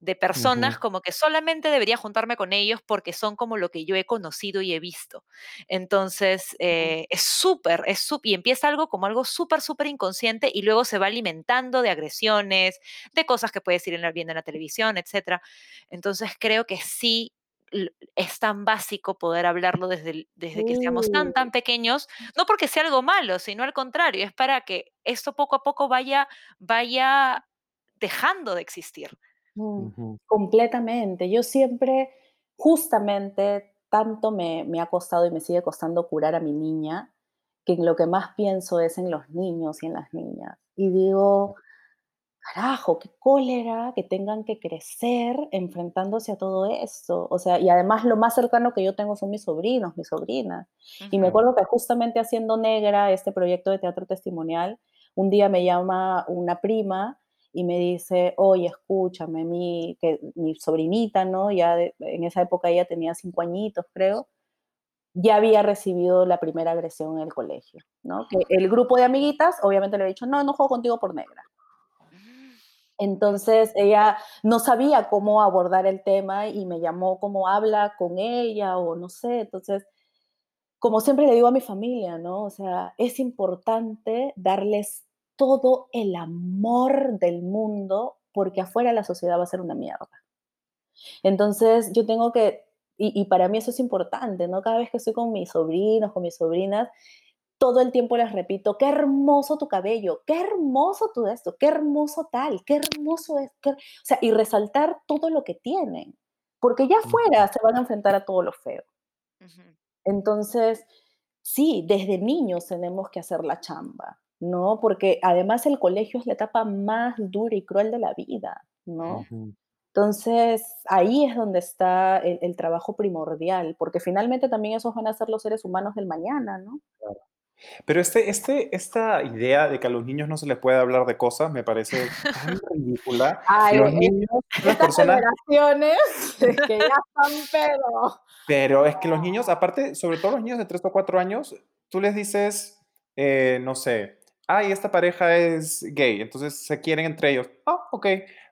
de personas como que solamente debería juntarme con ellos porque son como lo que yo he conocido y he visto. Entonces, eh, es súper, es súper, y empieza algo como algo súper, súper inconsciente y luego se va alimentando de agresiones, de cosas que puedes ir viendo en la televisión, etcétera. Entonces, creo que sí es tan básico poder hablarlo desde, desde que seamos tan, Sí, tan pequeños, no porque sea algo malo, sino al contrario, es para que esto poco a poco vaya, vaya dejando de existir. mm, completamente. Yo siempre, justamente, tanto me, me ha costado y me sigue costando curar a mi niña, que en lo que más pienso es en los niños y en las niñas. Y digo, carajo, qué cólera que tengan que crecer enfrentándose a todo esto. O sea, y además lo más cercano que yo tengo son mis sobrinos, mis sobrinas. Y me acuerdo que justamente haciendo Negra, este proyecto de teatro testimonial, un día me llama una prima y me dice, oye, escúchame, mi, que, mi sobrinita, ¿no? Ya de- en esa época ella tenía cinco añitos, creo, ya había recibido la primera agresión en el colegio, ¿no? Que el grupo de amiguitas, obviamente le he dicho, no, no juego contigo por negra. Entonces ella no sabía cómo abordar el tema y me llamó como habla con ella o no sé. Entonces, como siempre le digo a mi familia, ¿no? O sea, es importante darles todo el amor del mundo porque afuera la sociedad va a ser una mierda. Entonces, yo tengo que, y, y para mí eso es importante, ¿no? Cada vez que estoy con mis sobrinos, con mis sobrinas, todo el tiempo les repito, qué hermoso tu cabello, qué hermoso tu esto, qué hermoso tal, qué hermoso es, qué... o sea, y resaltar todo lo que tienen, porque ya afuera se van a enfrentar a todo lo feo. Entonces, sí, desde niños tenemos que hacer la chamba, ¿no? Porque además el colegio es la etapa más dura y cruel de la vida, ¿no? Entonces, ahí es donde está el, el trabajo primordial, porque finalmente también esos van a ser los seres humanos del mañana, ¿no? Pero este, este, esta idea de que a los niños no se les puede hablar de cosas me parece tan ridícula. Ay, Los e niños son las personas, generaciones que ya están, pero pero es que los niños, aparte, sobre todo los niños de 3 o 4 años, tú les dices, eh, no sé, ay, esta pareja es gay, entonces se quieren entre ellos. Ah, ok.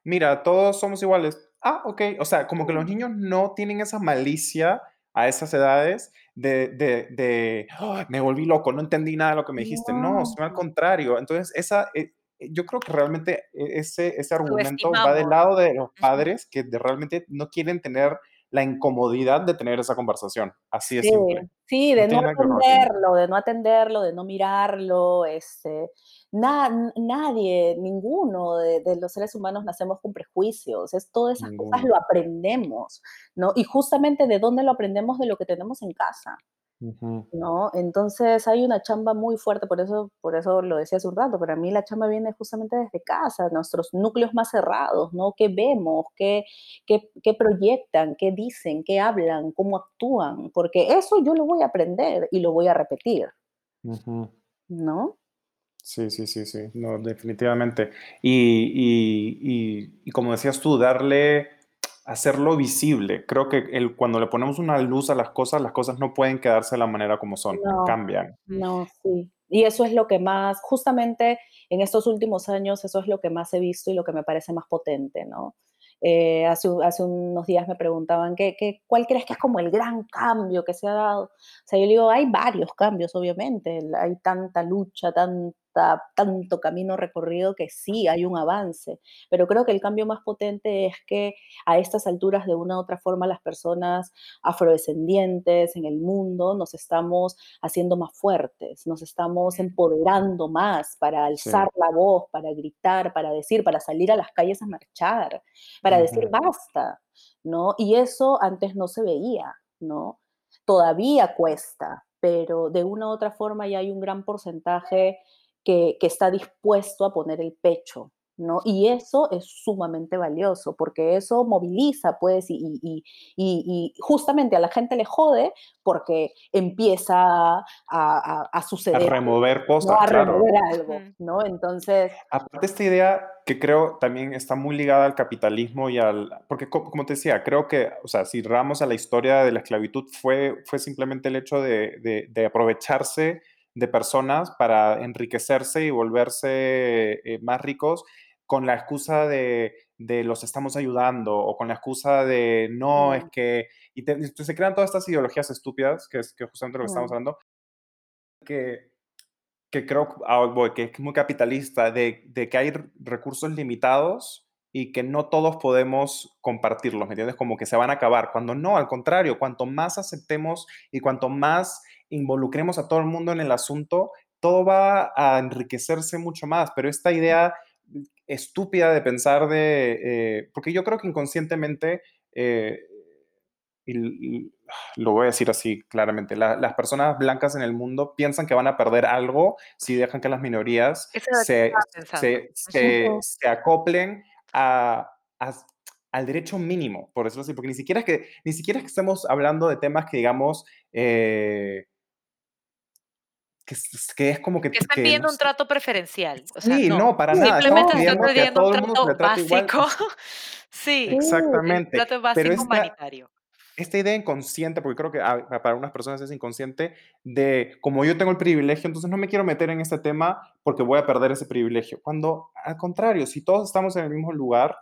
Mira, todos somos iguales. Ah, ok. O sea, como que los niños no tienen esa malicia a esas edades de, de, de "Ay, me volví loco, no entendí nada de lo que me dijiste. No, no, sino al contrario. Entonces, esa, eh, eh, yo creo que realmente e- ese, ese argumento va del lado de los padres que de- realmente no quieren tener la incomodidad de tener esa conversación. Así de sí, simple. sí, No de no fin. atenderlo, de no atenderlo, de no mirarlo, este, na nadie, ninguno de de los seres humanos nacemos con prejuicios, es todas esas cosas lo aprendemos, ¿no? Y justamente, ¿de dónde lo aprendemos? De lo que tenemos en casa. ¿No? Entonces hay una chamba muy fuerte, por eso, por eso lo decía hace un rato, para mí la chamba viene justamente desde casa, nuestros núcleos más cerrados, ¿no? ¿Qué vemos? ¿Qué, qué, qué proyectan? ¿Qué dicen? ¿Qué hablan? ¿Cómo actúan? Porque eso yo lo voy a aprender y lo voy a repetir. ¿no? Sí, sí, sí, sí, no, definitivamente. Y, y, y, y como decías tú, darle, hacerlo visible. Creo que el, cuando le ponemos una luz a las cosas, las cosas no pueden quedarse de la manera como son, No, cambian. No, sí. Y eso es lo que más, justamente en estos últimos años, eso es lo que más he visto y lo que me parece más potente, ¿no? Eh, hace, hace unos días me preguntaban, ¿qué, qué, ¿cuál crees que es como el gran cambio que se ha dado? O sea, yo digo, hay varios cambios, obviamente, hay tanta lucha, tanta, tanto camino recorrido que sí hay un avance, pero creo que el cambio más potente es que a estas alturas, de una u otra forma, las personas afrodescendientes en el mundo nos estamos haciendo más fuertes, nos estamos empoderando más para Sí. alzar la voz, para gritar, para decir, para salir a las calles a marchar, para decir Ujú, basta, ¿no? Y eso antes no se veía, ¿no? Todavía cuesta, pero de una u otra forma ya hay un gran porcentaje que, que está dispuesto a poner el pecho, ¿no? Y eso es sumamente valioso porque eso moviliza, pues, y, y, y, y justamente a la gente le jode porque empieza a, a, a suceder. A remover cosas, ¿no? A claro. remover algo, ¿no? Entonces... Aparte esta idea que creo también está muy ligada al capitalismo y al... Porque como te decía, creo que, o sea, si ramos a la historia de la esclavitud fue, fue simplemente el hecho de, de, de aprovecharse de personas para enriquecerse y volverse eh, más ricos con la excusa de, de, los estamos ayudando o con la excusa de no, mm. es que... Y te, se crean todas estas ideologías estúpidas, que es que justamente lo que mm. estamos hablando, que, que creo ah, que es muy capitalista, de, de, que hay recursos limitados y que no todos podemos compartirlos, ¿me entiendes? Como que se van a acabar, cuando no, al contrario, cuanto más aceptemos y cuanto más involucremos a todo el mundo en el asunto, todo va a enriquecerse mucho más, pero esta idea estúpida de pensar de, eh, porque yo creo que inconscientemente, eh, y, y, lo voy a decir así claramente, la, las personas blancas en el mundo piensan que van a perder algo si dejan que las minorías se, se, se, se, acoplen a, a, al derecho mínimo, por decirlo así, porque ni siquiera es que, ni siquiera es que estemos hablando de temas que digamos... Eh, que, que, es como que... Que están pidiendo no un trato preferencial. O sea, sí, no, no, para nada. Simplemente están pidiendo un trato básico. sí. Exactamente. Un trato básico Pero esta, humanitario. Esta idea inconsciente, porque creo que ah, para unas personas es inconsciente, de como yo tengo el privilegio, entonces no me quiero meter en este tema porque voy a perder ese privilegio. Cuando, al contrario, si todos estamos en el mismo lugar,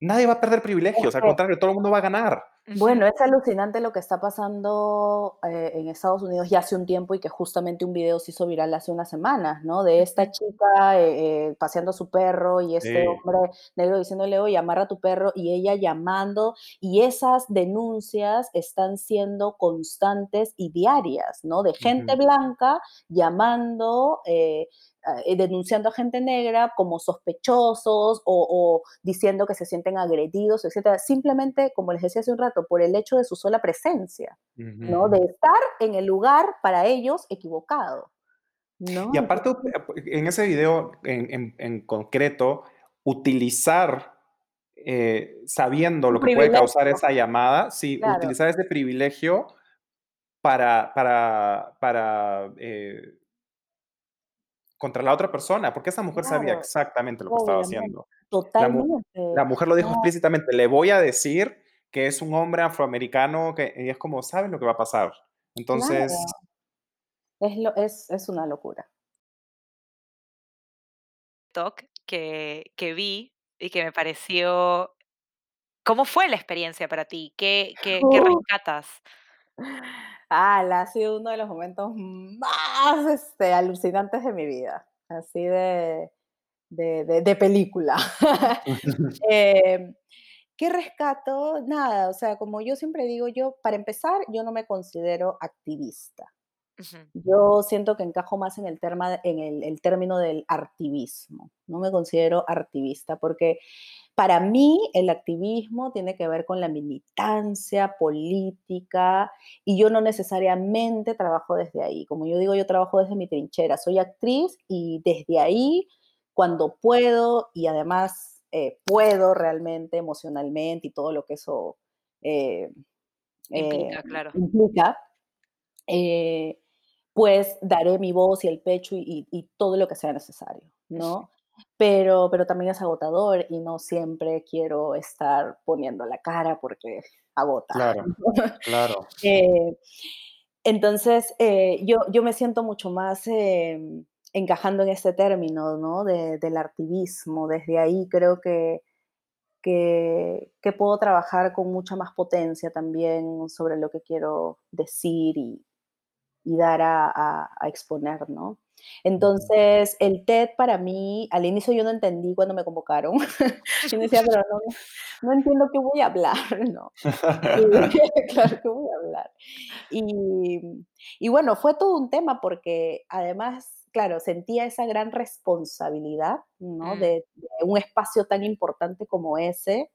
nadie va a perder privilegios, al contrario, todo el mundo va a ganar. Bueno, es alucinante lo que está pasando eh, en Estados Unidos ya hace un tiempo y que justamente un video se hizo viral hace unas semanas, ¿no? De esta chica eh, eh, paseando a su perro y este sí. hombre negro diciéndole, oye, amarra a tu perro y ella llamando y esas denuncias están siendo constantes y diarias, ¿no? De gente uh -huh. blanca llamando eh, denunciando a gente negra como sospechosos o, o, diciendo que se sienten agredidos, etcétera, simplemente, como les decía hace un rato, por el hecho de su sola presencia, uh -huh. ¿no? De estar en el lugar para ellos equivocado. ¿no? Y aparte, en ese video en, en, en concreto, utilizar eh, sabiendo lo que puede causar esa llamada, sí, claro. utilizar ese privilegio para, para, para eh, contra la otra persona, porque esa mujer claro. sabía exactamente lo que Obviamente. estaba haciendo. Totalmente. La, la mujer lo dijo no. explícitamente, le voy a decir que es un hombre afroamericano, que y es como, ¿sabes lo que va a pasar? Entonces... Claro. Es, lo, es, es una locura. Que, que vi y que me pareció... ¿Cómo fue la experiencia para ti? ¿Qué, qué, qué rescatas? Ah, ha sido uno de los momentos más este, alucinantes de mi vida, así de, de, de, de película. eh, ¿Qué rescato? Nada, o sea, como yo siempre digo, yo, para empezar, yo no me considero activista. Uh -huh. Yo siento que encajo más en el, terma, en el, el término del activismo. No me considero activista porque para mí el activismo tiene que ver con la militancia política y yo no necesariamente trabajo desde ahí. Como yo digo, yo trabajo desde mi trinchera. Soy actriz y desde ahí, cuando puedo y además eh, puedo realmente emocionalmente y todo lo que eso eh, implica, eh, claro. implica eh, pues daré mi voz y el pecho y, y, y todo lo que sea necesario, ¿no? Pero, pero también es agotador y no siempre quiero estar poniendo la cara porque agota. Claro, claro. eh, entonces, eh, yo, yo me siento mucho más eh, encajando en este término, ¿no? De, del activismo. Desde ahí creo que, que, que, puedo trabajar con mucha más potencia también sobre lo que quiero decir y, y dar a, a, a exponer, ¿no? Entonces, el TED para mí, al inicio yo no entendí cuando me convocaron. yo decía, pero no, no entiendo qué voy a hablar, ¿no? Y, claro que voy a hablar. Y, y bueno, fue todo un tema porque además, claro, sentía esa gran responsabilidad, ¿no? Mm. De, de, un espacio tan importante como ese.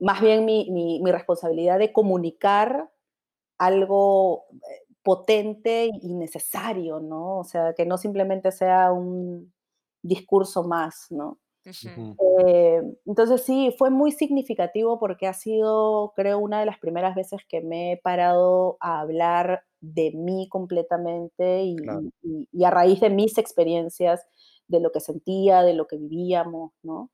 Más bien mi, mi, mi responsabilidad de comunicar algo potente y necesario, ¿no? O sea, que no simplemente sea un discurso más, ¿no? Eh, entonces sí, fue muy significativo porque ha sido, creo, una de las primeras veces que me he parado a hablar de mí completamente y, a raíz de mis experiencias, de lo que sentía, de lo que vivíamos, ¿no?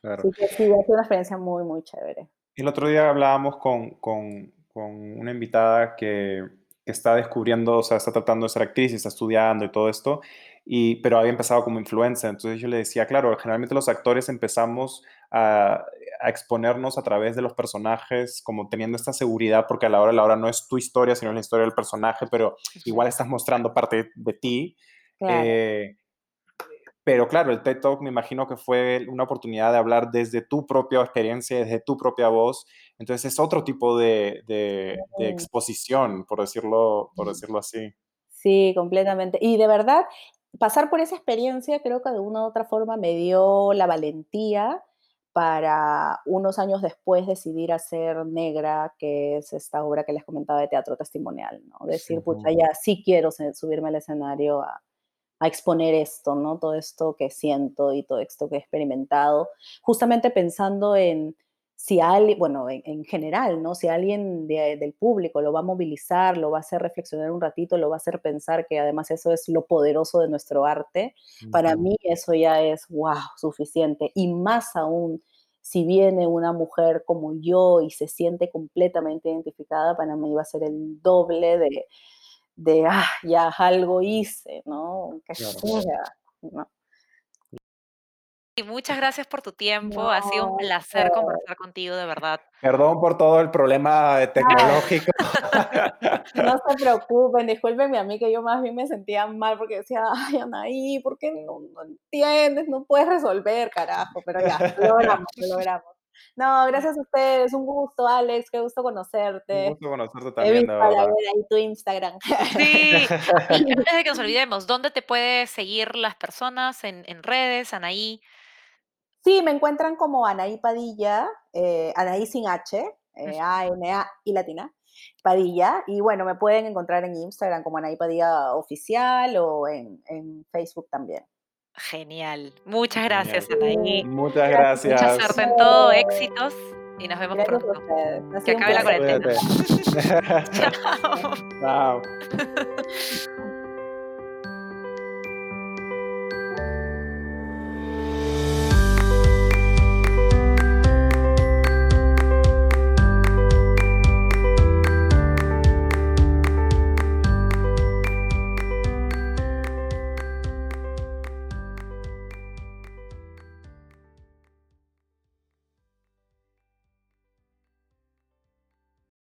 Claro. Sí, que sí, ha sido una experiencia muy, muy chévere. El otro día hablábamos con, con, con una invitada que, que, está descubriendo, o sea, está tratando de ser actriz y está estudiando y todo esto, y, pero había empezado como influencer. Entonces yo le decía, claro, generalmente los actores empezamos a, a, exponernos a través de los personajes, como teniendo esta seguridad, porque a la hora a la hora no es tu historia, sino la historia del personaje, pero igual estás mostrando parte de ti. Eh, pero claro, el TED Talk me imagino que fue una oportunidad de hablar desde tu propia experiencia, desde tu propia voz. Entonces es otro tipo de, de, de exposición, por decirlo, por decirlo así. Sí, completamente. Y de verdad, pasar por esa experiencia creo que de una u otra forma me dio la valentía para unos años después decidir hacer Negra, que es esta obra que les comentaba de teatro testimonial, ¿no? Decir, pucha, ya sí quiero subirme al escenario a, a exponer esto, ¿no? Todo esto que siento y todo esto que he experimentado, justamente pensando en si alguien, bueno, en, general, ¿no? Si alguien del público lo va a movilizar, lo va a hacer reflexionar un ratito, lo va a hacer pensar que además eso es lo poderoso de nuestro arte, para mí eso ya es, wow, suficiente. Y más aún, si viene una mujer como yo y se siente completamente identificada, para mí va a ser el doble de, de, ah, ya algo hice, ¿no? Que ¿no? Muchas gracias por tu tiempo. ha sido un placer conversar contigo, de verdad. Perdón por todo el problema tecnológico. no se preocupen, discúlpenme a mí que yo más bien me sentía mal porque decía, ay, Anaí, ¿por qué no, no entiendes? No puedes resolver, carajo. Pero ya, lo logramos, lo logramos. No, gracias a ustedes, un gusto, Alex, qué gusto conocerte. Un gusto conocerte también, He visto de verdad. ahí tu Instagram. Sí, y antes de que nos olvidemos, ¿dónde te puede seguir las personas en, en redes, Anaí? Sí, me encuentran como Anaí Padilla, eh, Anaí sin H, eh, A-N-A y latina, Padilla. Y bueno, me pueden encontrar en Instagram como Anaí Padilla Oficial o en, Facebook también. Genial. Muchas gracias, Anaí. Muchas gracias. Mucha suerte en todo, éxitos y nos vemos pronto. Que acabe la cuarentena. Chao. Chao.